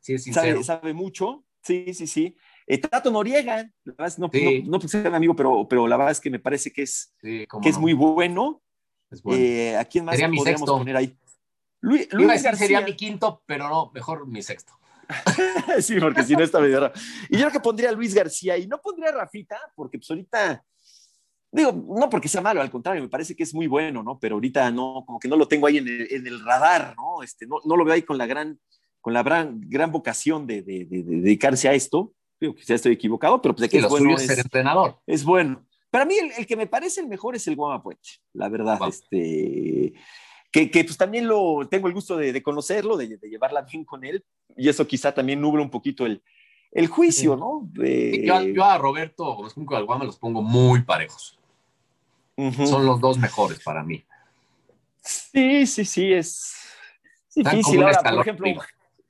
sí, sabe, sabe, mucho. Sí, sí, sí. Eh, Tato Noriega, la verdad es, no, sí. no, no, no ser amigo, pero, pero la verdad es que me parece que es, que no. es muy bueno. Es bueno. Eh, ¿A quién más sería podríamos sexto. poner ahí? Luis, Luis García. sería mi quinto, pero no, mejor mi sexto. (laughs) sí, porque si no está medio raro. Y yo creo que pondría a Luis García y no pondría a Rafita, porque pues ahorita, digo, no porque sea malo, al contrario, me parece que es muy bueno, ¿no? Pero ahorita no, como que no lo tengo ahí en el, en el radar, ¿no? Este, no, no lo veo ahí con la gran, con la gran, gran vocación de, de, de, de dedicarse a esto. Digo, quizá estoy equivocado, pero pues de que sí, es bueno. Es, ser entrenador. Es bueno. Para mí, el, el, que me parece el mejor es el Guama Puente, la verdad. Wow. Este, que, que, pues también lo tengo el gusto de, de conocerlo, de, de, llevarla bien con él, y eso quizá también nubla un poquito el, el juicio, sí. ¿no? Yo, yo, a Roberto Gómez Junco al Guama los pongo muy parejos. Uh -huh. Son los dos mejores para mí. Sí, sí, sí, es difícil. Ahora, por ejemplo,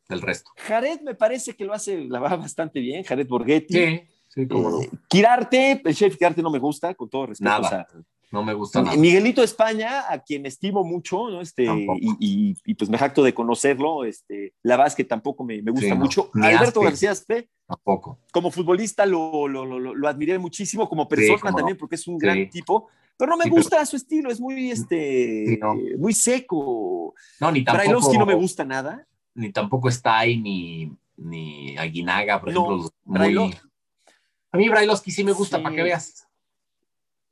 del resto. Jared me parece que lo hace, la va bastante bien, Jared Borghetti. Sí, sí, cómo eh, no. Kirarte, el chef Kirarte no me gusta, con todo respeto. Nada. O sea, no me gusta nada. Miguelito España, a quien estimo mucho, ¿no? Este, y, y, y, pues me jacto de conocerlo. Este, la que tampoco me, me gusta sí, mucho. No. Alberto García Aspe, tampoco. Como futbolista lo, lo, lo, lo, admiré muchísimo, como persona sí, también, porque es un gran tipo. Pero no me gusta pero... su estilo, es muy, este, muy seco. No, ni tampoco. Brailovsky no me gusta nada. Ni tampoco está ahí, ni, ni Aguinaga, por ejemplo. Muy... A mí Brailovsky sí me gusta, para que veas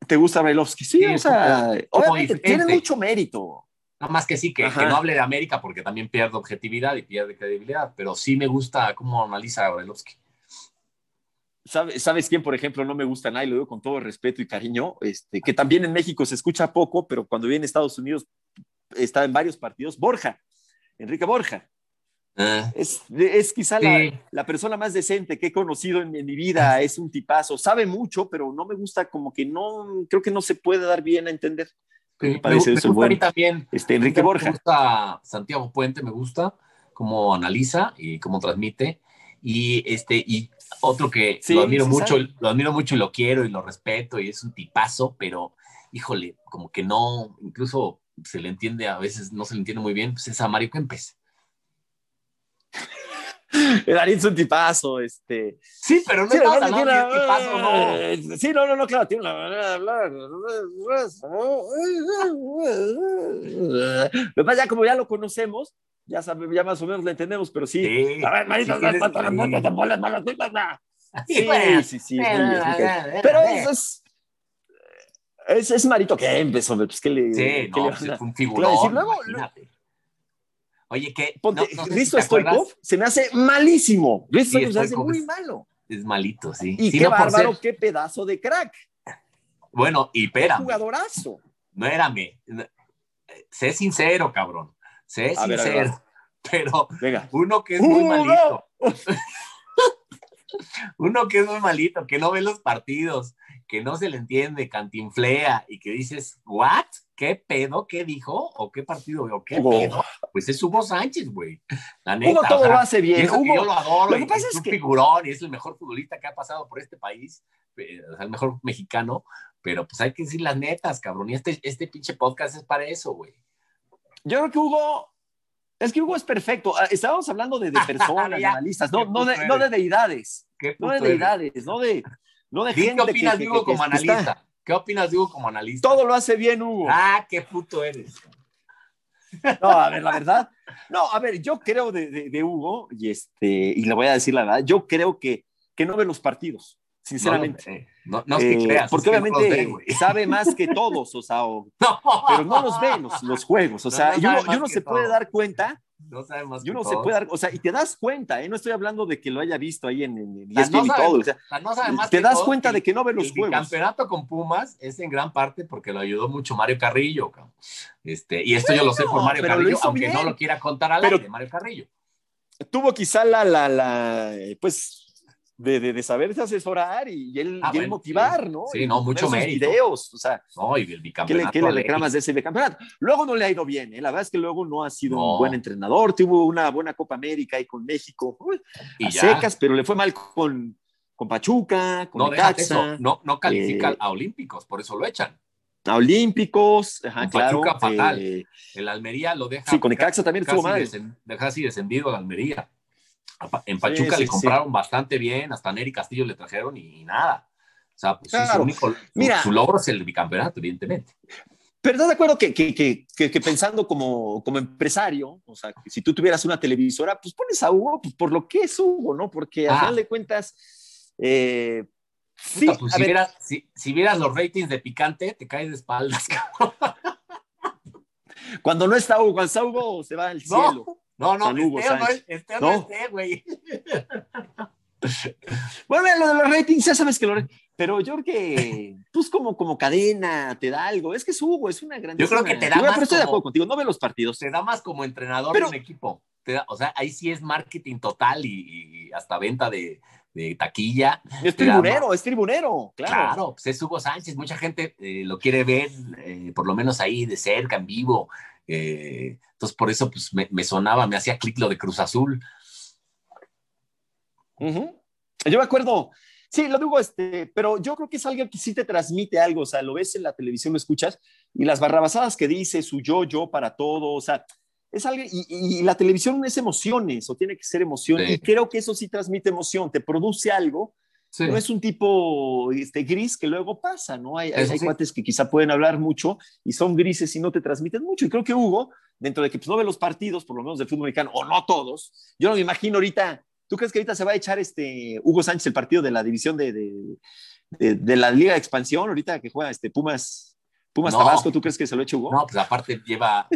¿Te gusta Brailovsky? Sí, sí, o sea, obviamente tiene mucho mérito. Nada más que sí, que, que, no hable de América porque también pierde objetividad y pierde credibilidad, pero sí me gusta cómo analiza a Brailovsky. ¿Sabes, ¿Sabes quién, por ejemplo, no me gusta nada y lo digo con todo respeto y cariño? Este, que también en México se escucha poco, pero cuando viene a Estados Unidos está en varios partidos. Borja, Enrique Borja. Ah. Es, es, quizá sí. la, la, persona más decente que he conocido en, en, mi vida, es un tipazo, sabe mucho, pero no me gusta como que no, creo que no se puede dar bien a entender. Sí, me parece me, eso me bueno. a mí también. Este, Enrique me Borja. gusta Santiago Puente, me gusta cómo analiza y cómo transmite. Y, este, y otro que sí, lo admiro mucho, sabe. lo admiro mucho y lo quiero y lo respeto y es un tipazo, pero híjole, como que no, incluso se le entiende, a veces no se le entiende muy bien, pues es a Mario Kempes. (laughs) Darín es un tipazo, este. Sí, pero no sí, no, ¿no? Tiene... tipazo, no. Sí, no, no, no, claro, tiene una manera de hablar. Lo que pasa ya como ya lo conocemos, ya sabe, ya más o menos lo entendemos, pero sí. sí a ver, Marito, sí, tienes... sí, sí, sí, Pero eso es. Es, es Marito que empezó, pues que le. Sí, no, le pues es un figurón. Luego. Oye, ¿qué? Ponte, no, no Risto si Stoikov se me hace malísimo. Risto sí, se hace muy es, malo. Es malito, sí. Y sí, qué no bárbaro, ser... qué pedazo de crack. Bueno, y. Qué jugadorazo. No érame. Sé sincero, cabrón. Sé a sincero. Ver, ver. (laughs) Pero Venga. uno que es muy uh, malito. No. (laughs) (laughs) uno que es muy malito, que no ve los partidos, que no se le entiende, cantinflea y que dices, ¿what? ¿Qué pedo? ¿Qué dijo? ¿O qué partido? ¿O qué Hugo. pedo? Pues es Hugo Sánchez, güey. La neta. Hugo todo o sea, lo hace bien. Hugo, yo lo adoro. Lo que pasa es, es un que... figurón y es el mejor futbolista que ha pasado por este país, eh, o sea, el mejor mexicano, pero pues hay que decir las netas, cabrón. Y este, este pinche podcast es para eso, güey. Yo creo que Hugo, es que Hugo es perfecto. Ah, estábamos hablando de, de (laughs) personas, de analistas, no, no, de, no de deidades. No de deidades, no de, no. ¿Qué opinas que, de Hugo que, como analista? ¿Qué opinas Hugo como analista? Todo lo hace bien, Hugo. Ah, qué puto eres. No, a ver, la verdad. No, a ver, yo creo de, de, de Hugo, y, este, y le voy a decir la verdad, yo creo que, que no ve los partidos sinceramente. No, no, no, es que eh, creas. porque es obviamente ve, sabe más que todos, o sea, o, (laughs) pero no los ve los, los juegos, o sea, y uno, y uno se todo. puede dar cuenta. No sabe más y uno que se todos. puede dar, o sea, y te das cuenta, ¿eh? no estoy hablando de que lo haya visto ahí en, en, no y sabe- todo, o sea, no sabe más te que das todos cuenta de que no ve los el juegos. campeonato con Pumas es en gran parte porque lo ayudó mucho Mario Carrillo. cabrón. Este, y esto yo lo sé por Mario Carrillo, aunque bien. no lo quiera contar al Pero- aire, Mario Carrillo. Tuvo quizá la, la, la eh, pues, de, de, de saberse asesorar y, y él, Ah, y bueno, motivar, sí. ¿no? Sí, Y no, mucho mérito. videos, o sea, No, y el ¿Qué le, bicampeonato. qué le a Ley. reclamas de ese bicampeonato? Luego no le ha ido bien, ¿eh? la verdad es que luego no ha sido No. un buen entrenador, tuvo una buena Copa América ahí con México, uy, Y a ya. secas, pero le fue mal con, con Pachuca, con No, Necaxa. No, no califica eh, a Olímpicos, por eso lo echan. a Olímpicos, ajá, Con claro. Pachuca fatal. eh, El Almería lo deja. sí, con Necaxa también estuvo mal. deja así descendido al Almería. En Pachuca sí, le sí. compraron bastante bien, hasta Nery Castillo le trajeron y, nada. O sea, pues sí, su Claro. único Mira. su logro es el bicampeonato, evidentemente. Pero estás de acuerdo que, que, que, que- pensando como, como empresario, o sea, que si tú tuvieras una televisora, pues pones a Hugo pues, por lo que es Hugo, ¿no? Porque al Ah. final de cuentas, eh, sí, pues, a si, ver, vieras, si, si vieras los ratings de picante, te caes de espaldas. (laughs) cabrón. cuando no está Hugo, cuando está Hugo, se va al cielo. No, no, Hugo esté o no, esté, güey. (laughs) Bueno, lo de los ratings, ya sabes que lo. Pero yo creo que, pues, como, como cadena, te da algo. Es que es Hugo, es una gran. Yo creo que te da Pero más estoy de acuerdo contigo, no ve los partidos. Te da más como entrenador Pero- de un equipo. Te da- o sea, ahí sí es marketing total y, y hasta venta de, de taquilla. Es tribunero, es tribunero, claro. Claro, pues es Hugo Sánchez. Mucha gente eh, lo quiere ver, eh, por lo menos ahí de cerca, en vivo. Eh, entonces, por eso pues, me, me sonaba, me hacía clic lo de Cruz Azul. Ujú. Yo me acuerdo, sí, lo digo, este, pero yo creo que es algo que sí te transmite algo, o sea, lo ves en la televisión, lo escuchas, y las barrabasadas que dice, su yo, yo para todo, o sea, es algo, y, y la televisión es emociones, o tiene que ser emoción, Sí. y creo que eso sí transmite emoción, te produce algo, Sí. no es un tipo este, gris que luego pasa, ¿no? Hay, hay, sí. cuates que quizá pueden hablar mucho y son grises y no te transmiten mucho. Y creo que Hugo, dentro de que pues, no ve los partidos, por lo menos del fútbol mexicano, o no todos, yo no me imagino ahorita, ¿tú crees que ahorita se va a echar este Hugo Sánchez el partido de la división de, de, de- de la Liga de Expansión, ahorita que juega este Pumas, Pumas No. Tabasco, ¿tú crees que se lo eche Hugo? No, pues aparte lleva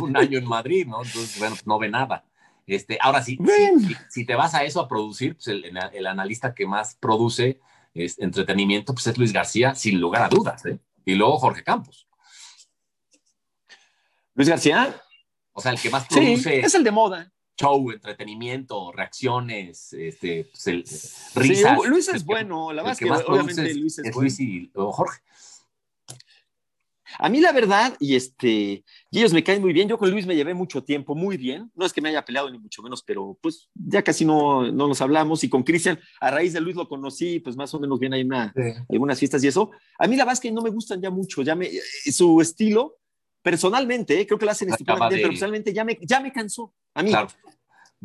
un año en Madrid, ¿no? Entonces, bueno, pues no ve nada. Este, ahora sí, si, si- si te vas a eso a producir, pues el, el analista que más produce es entretenimiento, pues es Luis García, sin lugar a dudas, ¿eh? Y luego Jorge Campos. Luis García. O sea, el que más Sí, produce es el de moda. show, entretenimiento, reacciones, este, pues el, risas. Luis El es que- bueno, la verdad es que obviamente Luis es, es bueno. Luis y Jorge. A mí la verdad, y este, y ellos me caen muy bien, yo con Luis me llevé mucho tiempo, muy bien, no es que me haya peleado ni mucho menos, pero pues ya casi no, no nos hablamos y con Cristian, a raíz de Luis lo conocí, pues más o menos bien hay una, algunas fiestas y eso. A mí la verdad es que no me gustan ya mucho, ya me, eh, su estilo, personalmente, eh, creo que lo hacen Acaba estupendamente, de- pero personalmente ya me, ya me cansó, a mí. Claro.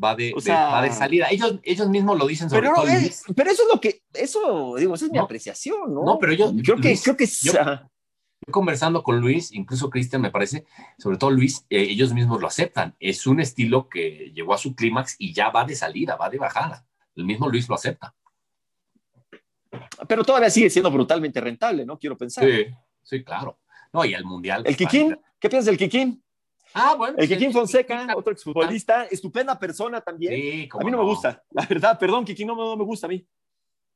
Va de, O de- sea- va de salida. Ellos, ellos mismos lo dicen sobre Pero, todo Luis. pero eso es lo que, eso, digo, esa es mi apreciación, ¿no? No, pero yo- creo que, creo que. Yo conversando con Luis, incluso Cristian me parece, sobre todo Luis, eh, ellos mismos lo aceptan. Es un estilo que llegó a su clímax y ya va de salida, va de bajada. El mismo Luis lo acepta. pero todavía sigue siendo brutalmente rentable, ¿no? Quiero pensar. Sí, sí, claro. No, y al Mundial. El Kikín, ¿qué piensas del Kikín? Ah, bueno. El Kikín Fonseca, otro exfutbolista, estupenda persona también. Sí, a mí no, me gusta, la verdad, perdón, Kikín no me gusta a mí.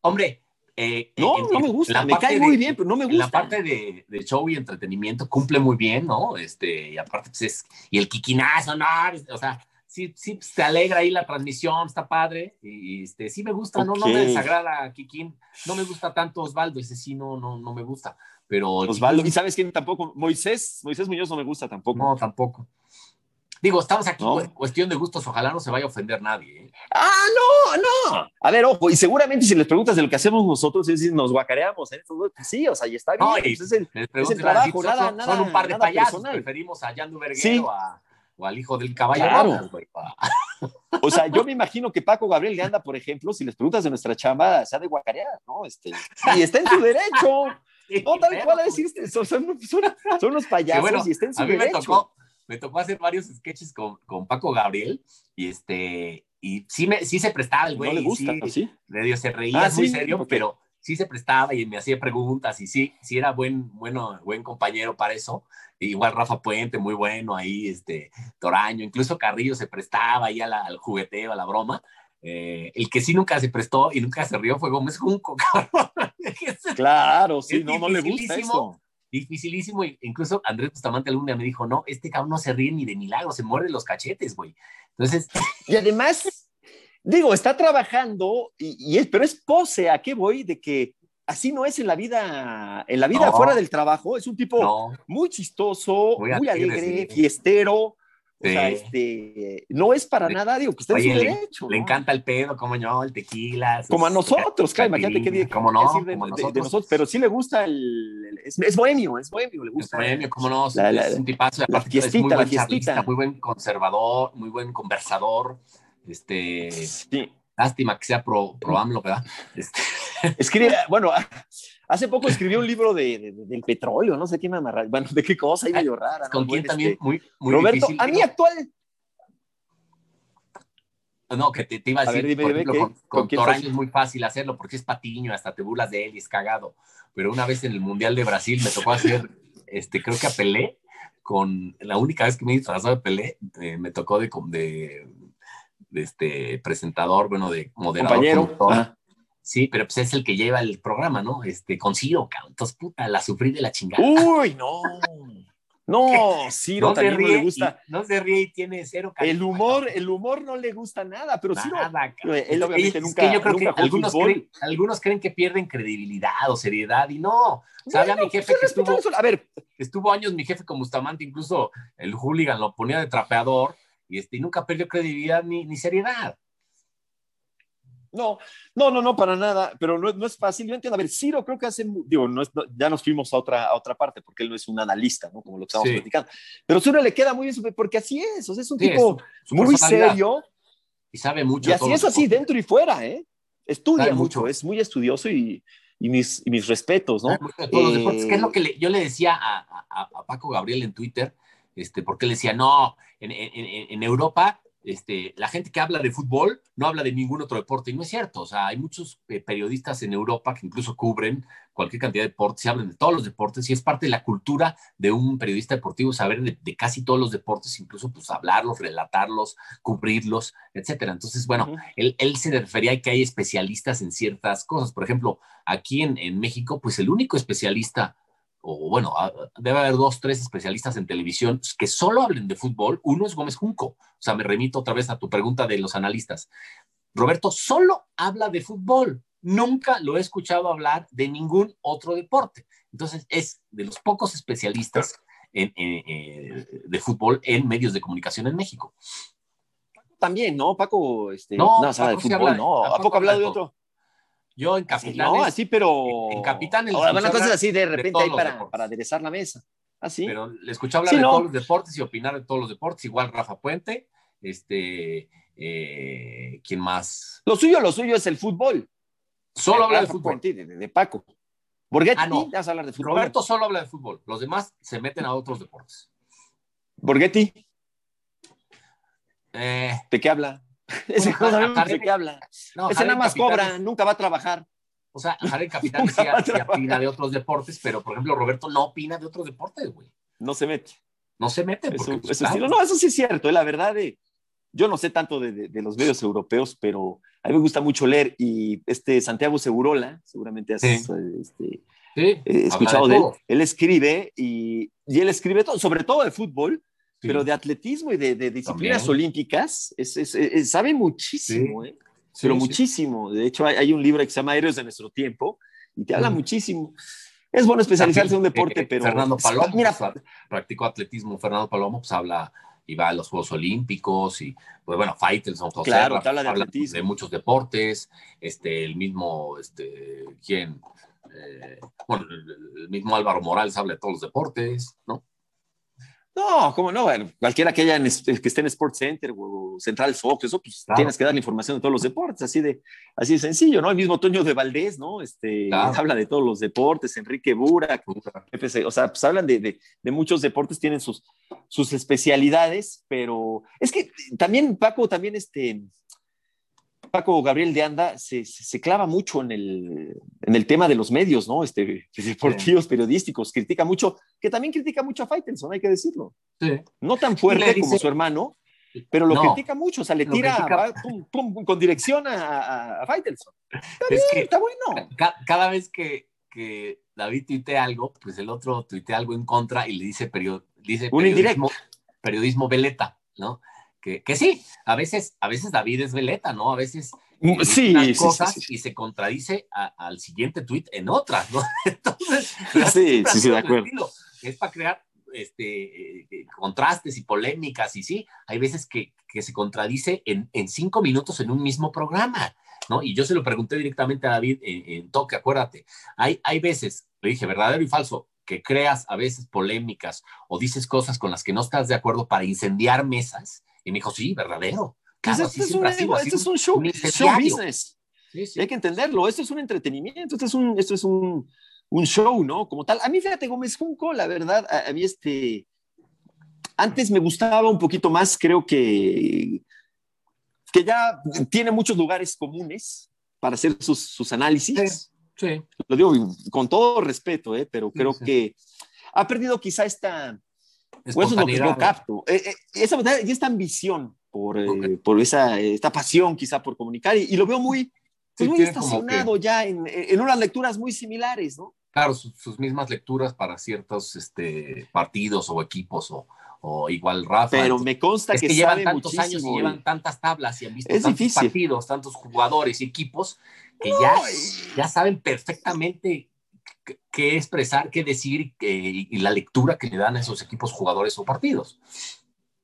Hombre, eh, No, en- no en me gusta, la me parte cae de- muy bien, pero no me en la gusta. parte de, de show y entretenimiento cumple muy bien, ¿no? Este, y aparte, pues es, y el Kikinazo, ¿no? O sea, sí, sí, pues, te alegra ahí la transmisión, está padre, y este, sí me gusta, no, no me desagrada Kikín, no me gusta tanto Osvaldo, ese sí no, no, no me gusta, pero Osvaldo, y sabes quién tampoco, Moisés, Moisés Muñoz no me gusta tampoco. no, tampoco. Digo, estamos aquí No. cuestión de gustos, ojalá no se vaya a ofender nadie, ¿eh? Ah, no, no. A ver, ojo, y seguramente si les preguntas de lo que hacemos nosotros, es decir, nos guacareamos, ¿eh? Pues sí, o sea, y está bien. No, pues es el- trabajo, nada- son, nada- son un par de payasos, personal. preferimos a Yandu Verguero Sí. a, o al hijo del caballo. (laughs) O sea, yo me imagino que Paco Gabriel le anda, por ejemplo, si les preguntas de nuestra chamba, se ha de guacarear, ¿no? Este, y está en su derecho. (laughs) no, tal cual a decir, son, son, son, unos payasos y está en su derecho. Me tocó, me tocó hacer varios sketches con, con Paco Gabriel y este y sí, me, sí se prestaba el güey. No le gusta, sí, ¿sí? Medio se reía ah, muy serio, pero sí se prestaba y me hacía preguntas y sí, sí era buen, bueno, buen compañero para eso. Igual Rafa Puente, muy bueno ahí, este, Toraño, incluso Carrillo se prestaba ahí al jugueteo, a la broma. Eh, el que sí nunca se prestó y nunca se rió fue Gómez Junco, (laughs) Claro, sí, no, no le gusta eso dificilísimo. Incluso Andrés Bustamante algún día me dijo, no, este cabrón no se ríe ni de milagro, se muerde los cachetes, güey. Entonces... Y además, digo, está trabajando, y, es, pero es pose, ¿a qué voy? De que así no es en la vida, en la vida fuera del trabajo, es un tipo muy chistoso, muy, alegre, fiestero, o sea, este, no es para nada, digo, que en su derecho. Le encanta el pedo, como yo, el tequila. Como a nosotros, claro, imagínate qué como no, de, nosotros. pero sí le gusta el, es, bohemio, es bohemio, le gusta. Es bohemio, como no, es un tipazo, la fiestita, es muy buen charlista, muy buen conservador, muy buen conversador, este, sí. lástima que sea pro, pro AMLO, ¿verdad? Este. Escribe, bueno, Hace poco (laughs) escribió un libro de, del petróleo, no sé qué me amarra, bueno, de qué cosa, ahí medio rara. Con quién también este, muy, muy Roberto, a mí actual. No, que te, iba a decir, por ejemplo, con, con, es muy fácil hacerlo porque es patiño, hasta te burlas de él y es cagado. Pero una vez en el Mundial de Brasil me tocó hacer, este, creo que a Pelé, con la única vez que me he disfrazado de Pelé, eh, me tocó de, de, de, este presentador, bueno, de moderador. Compañero. Sí, pero pues es el que lleva el programa, ¿no? Este, con Ciro, cabrón. Entonces, puta, la sufrí de la chingada. Uy, no. No, (laughs) Ciro no también no le gusta. no se ríe y tiene cero El humor, el humor no le gusta nada, pero Ciro. Nada, él obviamente nunca. Es que yo creo que algunos creen, algunos creen, que pierden credibilidad o seriedad y no. O sea, mi jefe que estuvo, a ver. estuvo años mi jefe como Bustamante, incluso el hooligan lo ponía de trapeador y, este, y nunca perdió credibilidad ni, ni seriedad. No, no, no, no, para nada, pero no, no, es fácil. Yo entiendo, a ver, Ciro creo que hace, digo, no es, ya nos fuimos a otra, a otra parte, porque él no es un analista, ¿no? Como lo que estamos platicando. Pero Ciro le queda muy bien, porque así es, o sea, es un tipo muy serio. Y sabe mucho. Y así es así, dentro y fuera, ¿eh? Estudia mucho, es muy estudioso y, y, mis, y mis, respetos, ¿no? Todos los ¿Qué es lo que yo le decía a, a, a, Paco Gabriel en Twitter? Este, porque él decía, no, en, en, en Europa este, la gente que habla de fútbol no habla de ningún otro deporte, y no es cierto. O sea, hay muchos eh, periodistas en Europa que incluso cubren cualquier cantidad de deportes y hablan de todos los deportes, y es parte de la cultura de un periodista deportivo saber de, casi todos los deportes, incluso pues hablarlos, relatarlos, cubrirlos, etcétera. Entonces, bueno, él, se refería a que hay especialistas en ciertas cosas. Por ejemplo, aquí en, en México, pues el único especialista o bueno, debe haber dos, tres especialistas en televisión que solo hablen de fútbol. Uno es Gómez Junco. O sea, me remito otra vez a tu pregunta de los analistas. Roberto solo habla de fútbol. Nunca lo he escuchado hablar de ningún otro deporte. Entonces, es de los pocos especialistas en, eh, de fútbol en medios de comunicación en México. También, ¿no? Paco, este, no, no, de fútbol, no. ¿A poco ha hablado de otro? Yo en Capitán. No, así, pero. En, Capitán. Ahora, bueno, cosas así de repente ahí para, para, aderezar la mesa. Así. Pero le escuché hablar de todos los deportes y opinar de todos los deportes. Igual Rafa Puente. Este. Eh, ¿Quién más? Lo suyo, lo suyo es el fútbol. Solo habla de fútbol. de, de, Paco. Borghetti, ah, no. vas a hablar de fútbol. Roberto solo habla de fútbol. Los demás se meten a otros deportes. Borghetti. Eh, ¿De qué habla? (laughs) Ese no sabemos de qué habla. Ese nada más cobra, nunca va a trabajar. O sea, Jared (laughs) Capitán sí, opina de otros deportes, pero por ejemplo, Roberto no opina de otros deportes, güey. No se mete. No se mete. Porque, pues, No, eso sí es cierto, eh, la verdad. De, yo no sé tanto de, de, los medios europeos, pero a mí me gusta mucho leer. Y este Santiago Segurola, seguramente has este, escuchado de, él. Él escribe y, y él escribe todo, sobre todo de fútbol, pero de atletismo y de, disciplinas olímpicas, es, sabe muchísimo, ¿eh? pero muchísimo. De hecho, hay, un libro que se llama Héroes de nuestro tiempo y te habla muchísimo. Es bueno especializarse en un (laughs) deporte, pero... Fernando Palomo mira, pues, practicó atletismo. Fernando Palomo pues habla y va a los Juegos Olímpicos y, pues bueno, Fighters, claro, habla de, atletismo. de muchos deportes, este, el mismo, este, ¿quién? Eh, bueno, el mismo Álvaro Morales habla de todos los deportes, ¿no? No, ¿cómo no? Bueno, cualquiera que, haya en, que esté en Sports Center o Central Fox, eso, pues tienes que dar la información de todos los deportes, así de, así de sencillo, ¿no? El mismo Toño de Valdés, ¿no? Este, habla de todos los deportes, Enrique Burak, o sea, pues hablan de, de, de, muchos deportes, tienen sus, sus especialidades, pero es que también, Paco, también este, Paco Gabriel de Anda se, se, clava mucho en el, en el, tema de los medios, ¿no? Este, deportivos, periodísticos, critica mucho, que también critica mucho a Faitelson, hay que decirlo. Sí. No tan fuerte como su hermano, pero lo critica mucho, o sea, le tira pum, pum, con dirección a, a, Faitelson. Está, bien, que está bueno. cada vez que, que, David tuitea algo, pues el otro tuitea algo en contra y le dice, dice periodismo, periodismo veleta, ¿no? Que, sí, a veces, a veces David es veleta, ¿no? A veces mm, sí, cosas y se contradice al siguiente tuit en otras, ¿no? (laughs) Entonces, sí, sí, sí, de acuerdo. Es para crear este, eh, contrastes y polémicas, y sí, hay veces que, que se contradice en, en, cinco minutos en un mismo programa, ¿no? Y yo se lo pregunté directamente a David en, en toque, acuérdate, hay, hay veces, le dije, verdadero y falso, que creas a veces polémicas o dices cosas con las que no estás de acuerdo para incendiar mesas, y me dijo, sí, verdadero. Claro, esto, es, un, esto es un show, show business. Sí, sí. Hay que entenderlo. Esto es un entretenimiento, esto es un, esto es un, un show, ¿no? Como tal. A mí, fíjate, Gómez Junco, la verdad, a, a, mí este. Antes me gustaba un poquito más, creo que. que ya tiene muchos lugares comunes para hacer sus, sus análisis. Sí, sí. Lo digo con todo respeto, ¿eh? pero creo que ha perdido quizá esta eso es lo que yo capto. Eh, eh, esa y esta ambición por, eh, por esa, esta pasión quizá por comunicar y, lo veo muy, pues, muy estacionado ya en, en, unas lecturas muy similares, ¿no? Claro, sus, mismas lecturas para ciertos este, partidos o equipos o, o igual Rafa. Pero me consta es que, llevan tantos años y llevan tantas tablas y han visto tantos partidos, tantos jugadores y equipos que ya, ya saben perfectamente qué expresar, qué decir y la lectura que le dan a esos equipos jugadores o partidos.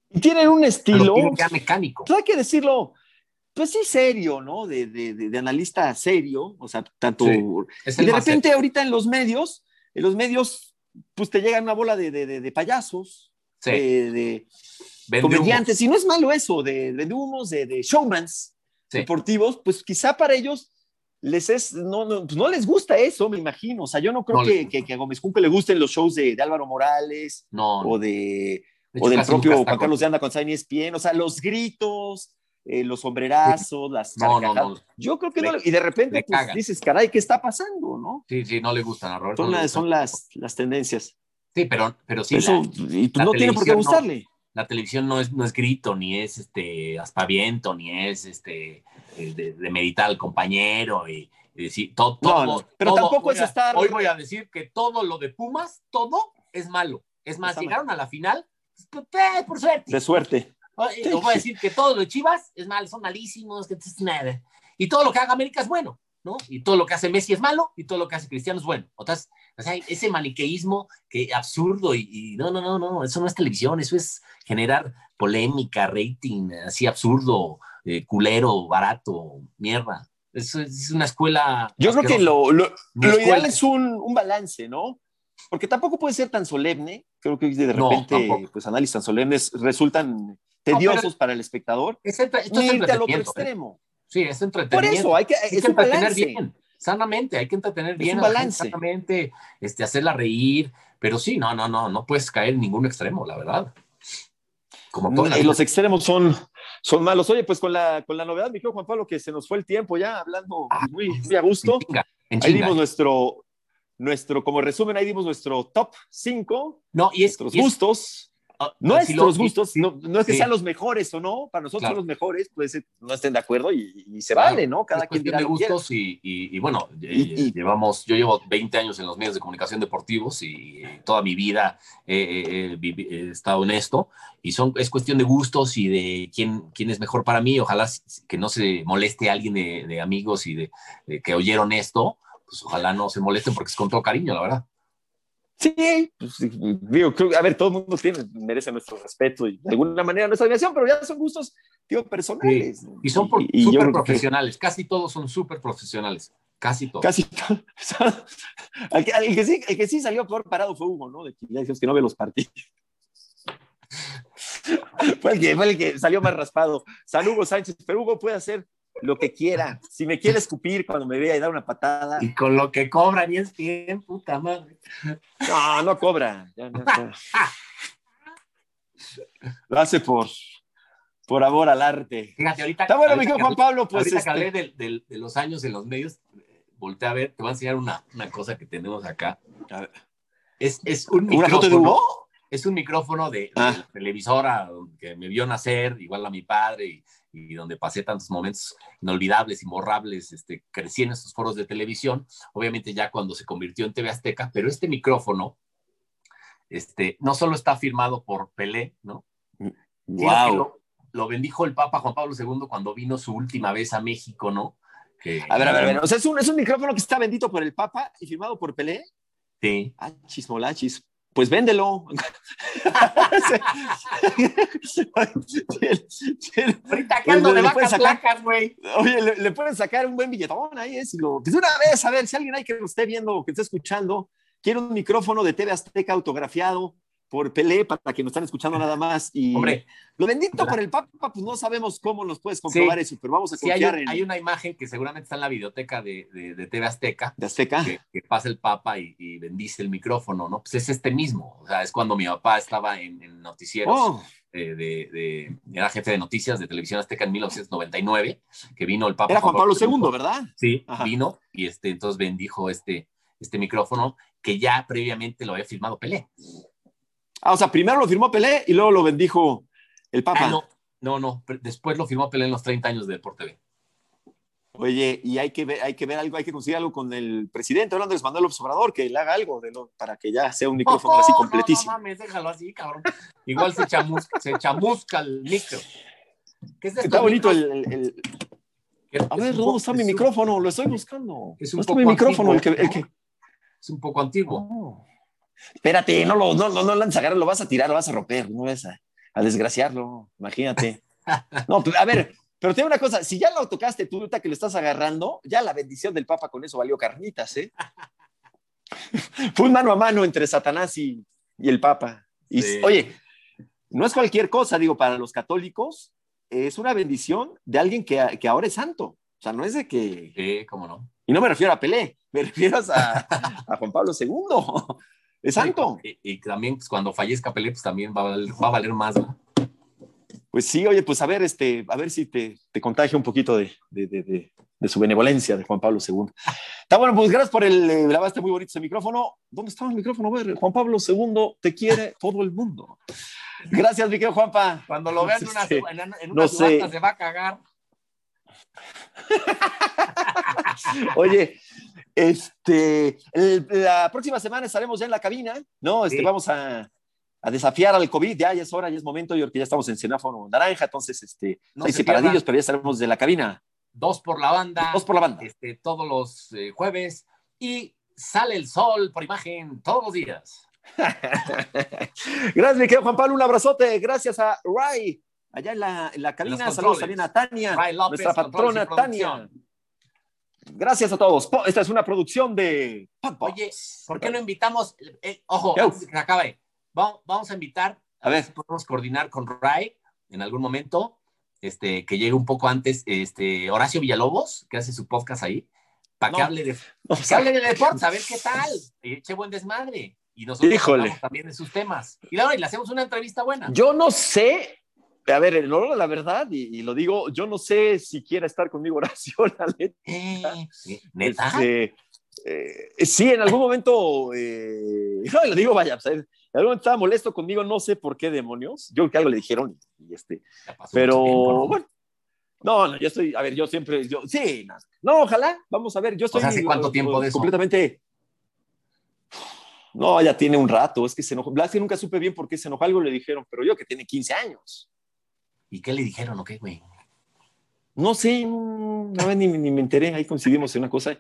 Y tienen un estilo ya mecánico. Pues hay que decirlo, pues sí, serio, ¿no? De, de, de analista serio, o sea, tanto... y de repente ahorita en los medios, en los medios, pues te llegan una bola de, de payasos, de, comediantes, y no es malo eso, de, humos, de, showmans deportivos, pues quizá para ellos les es, no, no, pues no, les gusta eso, me imagino. O sea, yo no creo que, que, a Gómez Junco le gusten los shows de, de Álvaro Morales o, de, o del propio Juan Carlos de Anda con Sainz Espien. O sea, los gritos, eh, los sombrerazos, las no, no, no, Yo creo que no. Y de repente pues, dices, caray, ¿qué está pasando? ¿no? Sí, sí, no le gustan a Roberto. Son, son las, las tendencias. Sí, pero, pero sí. Eso, y pues no tiene por qué gustarle. La televisión no es, no es grito, ni es este aspaviento, ni es este eh, de, de, meditar al compañero y, y decir todo, todo, no, pero todo, tampoco es estar. Hoy voy a decir que todo lo de Pumas, todo es malo. Es más, llegaron a la final pues, pues, por suerte. De suerte. Sí. voy a decir que todo lo de Chivas es malo, son malísimos, que nada. Y todo lo que haga América es bueno, ¿no? Y todo lo que hace Messi es malo y todo lo que hace Cristiano es bueno. Entonces, o sea, ese maniqueísmo que absurdo y, y, no, no, no, no, eso no es televisión, eso es generar polémica, rating, así absurdo, eh, culero, barato, mierda. Es, es una escuela. Yo creo que lo, lo, lo ideal es un, un, balance, ¿no? Porque tampoco puede ser tan solemne. Creo que de repente, no, pues análisis tan solemnes resultan tediosos no, para el espectador. Es, esto es irte al otro extremo. Sí, es entretenimiento. Por eso, hay que, hay es que balance. bien, sanamente, hay que entretener bien. Es un balance. Sanamente, este, hacerla reír. Pero sí, no, no, no, no puedes caer en ningún extremo, la verdad. Como no, y los extremos son, son malos. Oye, pues con la, con la novedad, mi querido Juan Pablo, que se nos fue el tiempo ya hablando ah, muy, muy a gusto. En chinga, en ahí dimos nuestro, nuestro, como resumen, ahí dimos nuestro top 5. No, y es, nuestros y es, gustos. Uh, nuestros lo, gustos, no, no, es que sí. sean los mejores o no, para nosotros Claro. son los mejores, pues eh, no estén de acuerdo y, y se Claro, vale, ¿no? Cada quien quiera. gustos y, y, y bueno, y- llevamos, yo llevo 20 años en los medios de comunicación deportivos y toda mi vida he, he- he vivi- he estado en esto y son, es cuestión de gustos y de quién, quién es mejor para mí. Ojalá que no se moleste a alguien de, de amigos y de, de que oyeron esto, pues ojalá no se molesten porque es con todo cariño, la verdad. Sí, pues, digo, creo, a ver, todo el mundo tiene, merece nuestro respeto y de alguna manera nuestra admiración, pero ya son gustos, digo, personales. Y son por- Y- y que- profesionales, casi todos son súper profesionales, casi todos. Casi todo. (laughs) el, que, el que sí, el que sí salió peor parado fue Hugo, ¿no? De que ya dijimos que no ve los partidos. (laughs) fue, el que, fue el que salió más raspado. San Hugo Sánchez, pero Hugo puede hacer lo que quiera. Si me quiere escupir cuando me vea y dar una patada. Y con lo que cobra, ni es bien, puta madre. No, no cobra. Ya. Lo hace por, por amor al arte. Fíjate, ahorita. Está bueno, mi querido Juan Pablo, pues. ahorita este, que hablé de, de- de los años en los medios, eh, volteé a ver, te voy a enseñar una, una cosa que tenemos acá. A ver. Es, es un ¿Una foto de micrófono. Hugo? Es un micrófono de, de Ah. la televisora que me vio nacer, igual a mi padre, y, y donde pasé tantos momentos inolvidables, imborrables, este, crecí en estos foros de televisión, obviamente ya cuando se convirtió en TV Azteca, pero este micrófono, este, no solo está firmado por Pelé, ¿no? Wow. Lo, lo bendijo el Papa Juan Pablo II cuando vino su última vez a México, ¿no? Que- A ver, a ver, a ver. O sea, es un, es un micrófono que está bendito por el Papa y firmado por Pelé. Sí. Ah, chismolachis. Pues véndelo. Ahorita acá ando de vacas vacas flacas, güey. Oye, le, le pueden sacar un buen billetón ahí, es lo. Pues de una vez, a ver, si alguien hay que lo esté viendo o que esté escuchando, quiere un micrófono de TV Azteca autografiado por Pelé para que nos están escuchando nada más. Y Hombre, lo bendito por el Papa, pues no sabemos cómo nos puedes comprobar eso, pero vamos a sí hay, confiar en hay una imagen que seguramente está en la videoteca de, de, de TV Azteca, de Azteca. que, que pasa el Papa y, y bendice el micrófono, ¿no? Pues es este mismo. O sea, es cuando mi papá estaba en, en noticieros. Oh, eh, de, de- era jefe de noticias de televisión azteca en 1999, que vino el Papa. era Juan Pablo II, ¿verdad? Sí, Ajá. vino y este, entonces bendijo este, este micrófono que ya previamente lo había firmado Pelé. Ah, o sea, primero lo firmó Pelé y luego lo bendijo el Papa. Ah, no, no, no, pre- después lo firmó Pelé en los 30 años de Deporte B. Oye, y hay que ver, hay que ver algo, hay que conseguir algo con el presidente hablando de Manuel Obrador, que le haga algo de lo- para que ya sea un micrófono así (laughs) No, completísimo. No, mames, déjalo así, cabrón. Igual se chamusca, se chamusca el micro. ¿Qué es Está bonito el, el- el- Que A ver, ¿dónde está es mi un- micrófono? Lo estoy buscando. Es un ¿Dónde está mi micrófono? El que, antiguo, el que... Es un poco antiguo. Oh. Espérate, no lo no, no, no lanzas a agarrar, lo vas a tirar, lo vas a romper, no vas a, a desgraciarlo, imagínate. No, a ver, pero tengo una cosa, si ya lo tocaste tú ahorita que lo estás agarrando, ya la bendición del Papa con eso valió carnitas, ¿eh? (laughs) Fue un mano a mano entre Satanás y, y el Papa. Y, Sí. Oye, no es cualquier cosa, digo, para los católicos, es una bendición de alguien que, que ahora es santo. O sea, no es de que... Sí, cómo no. Y no me refiero a Pelé, me refiero a, a Juan Pablo II. Es santo. Y, y también pues, cuando fallezca Pelé, pues también va a valer, va a valer más. ¿no? Pues sí, oye, pues a ver, este, a ver si te, te contagia un poquito de, de, de, de- su benevolencia de Juan Pablo II. Está bueno, pues gracias por el, eh, grabaste muy bonito ese micrófono. ¿Dónde está el micrófono? A ver, Juan Pablo II te quiere todo el mundo. Gracias, mi querido Juanpa. Cuando lo vean en una, en, en No una sé. se va a cagar. (laughs) Oye, este, el- la próxima semana estaremos ya en la cabina, ¿no? Este, Sí. Vamos a, a desafiar al COVID, ya, ya es hora, ya es momento, yo que ya estamos en semáforo naranja, entonces, este, No hay se separadillos, pero ya estaremos de la cabina. Dos por la banda. Dos por la banda. este, todos los eh, jueves. Y sale el sol por imagen todos los días. (laughs) Gracias, mi querido Juan Pablo, un abrazote, gracias a Ray, allá en la, en la cabina, saludos también a Tania, Ray López, nuestra patrona Tania. Gracias a todos. Esta es una producción de Podbox. Oye, ¿por qué no invitamos? eh, ojo, acabe, vamos, vamos a invitar, A ver, si podemos coordinar con Ray en algún momento, este, que llegue un poco antes, este, Horacio Villalobos, que hace su podcast ahí, para (laughs) que hable de, que hable de deportes, a ver qué tal, y eche buen desmadre. Y nosotros Híjole. también de sus temas. Y luego le hacemos una entrevista buena. yo no sé, a ver, en honor a la verdad, y, y lo digo, yo no sé si quiera estar conmigo (laughs) Horacio, la neta. Eh, sí, ¿Neta? Este, eh, sí, en algún momento, eh, no, lo digo, vaya, pues, en algún momento estaba molesto conmigo, no sé por qué demonios, yo creo que algo le dijeron, y este, pero tiempo, ¿no? bueno, no, no, yo estoy, a ver, yo siempre, yo, sí, no, no, ojalá, vamos a ver, yo estoy sea, ¿hace cuánto tiempo de eso? completamente, no, ya tiene un rato, es que se enojó, Blas que nunca supe bien por qué se enojó, algo le dijeron, pero yo que tiene 15 años, ¿Y qué le dijeron o qué, güey? no sé, no, a ver, ni, ni me enteré, ahí coincidimos en una cosa,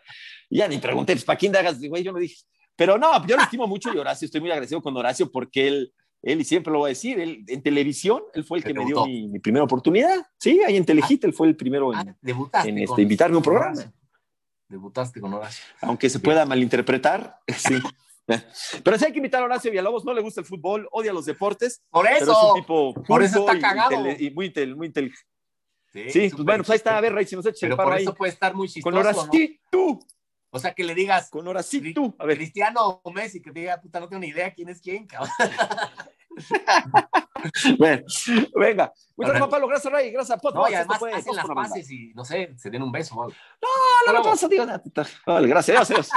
ya ni pregunté, pues, ¿para quién hagas, güey? Yo no dije, pero no, yo lo (laughs) estimo mucho y Horacio, estoy muy agradecido con Horacio porque él, él y siempre lo voy a decir, él en televisión, él fue el que me dio mi, mi primera oportunidad, sí, ahí en Telehit, él fue el primero en, Ah, en, este, invitarme a un programa. Horacio. Debutaste con Horacio. aunque se pueda malinterpretar, (laughs) sí. Pero sí hay que invitar a Horacio Villalobos, no le gusta el fútbol, odia los deportes. Por eso. Pero es un tipo por eso está y, cagado. y muy inteligente. Sí, pues bueno, pues ahí está, a ver, Rey, si nos Pero el por ahí. eso puede estar muy chistoso. Con Horacito, ¿no? O sea, que le digas. con Horacito. A ver, Cristiano o Messi, que te diga, puta, no tengo ni idea quién es quién, cabrón. bueno, venga. Muchas gracias, Pablo. Gracias, Rey. Gracias, Pot. No, y además fue hacen las paces y, no sé, se den un beso. No, no, no, no, digo. Vale, gracias, adiós, adiós.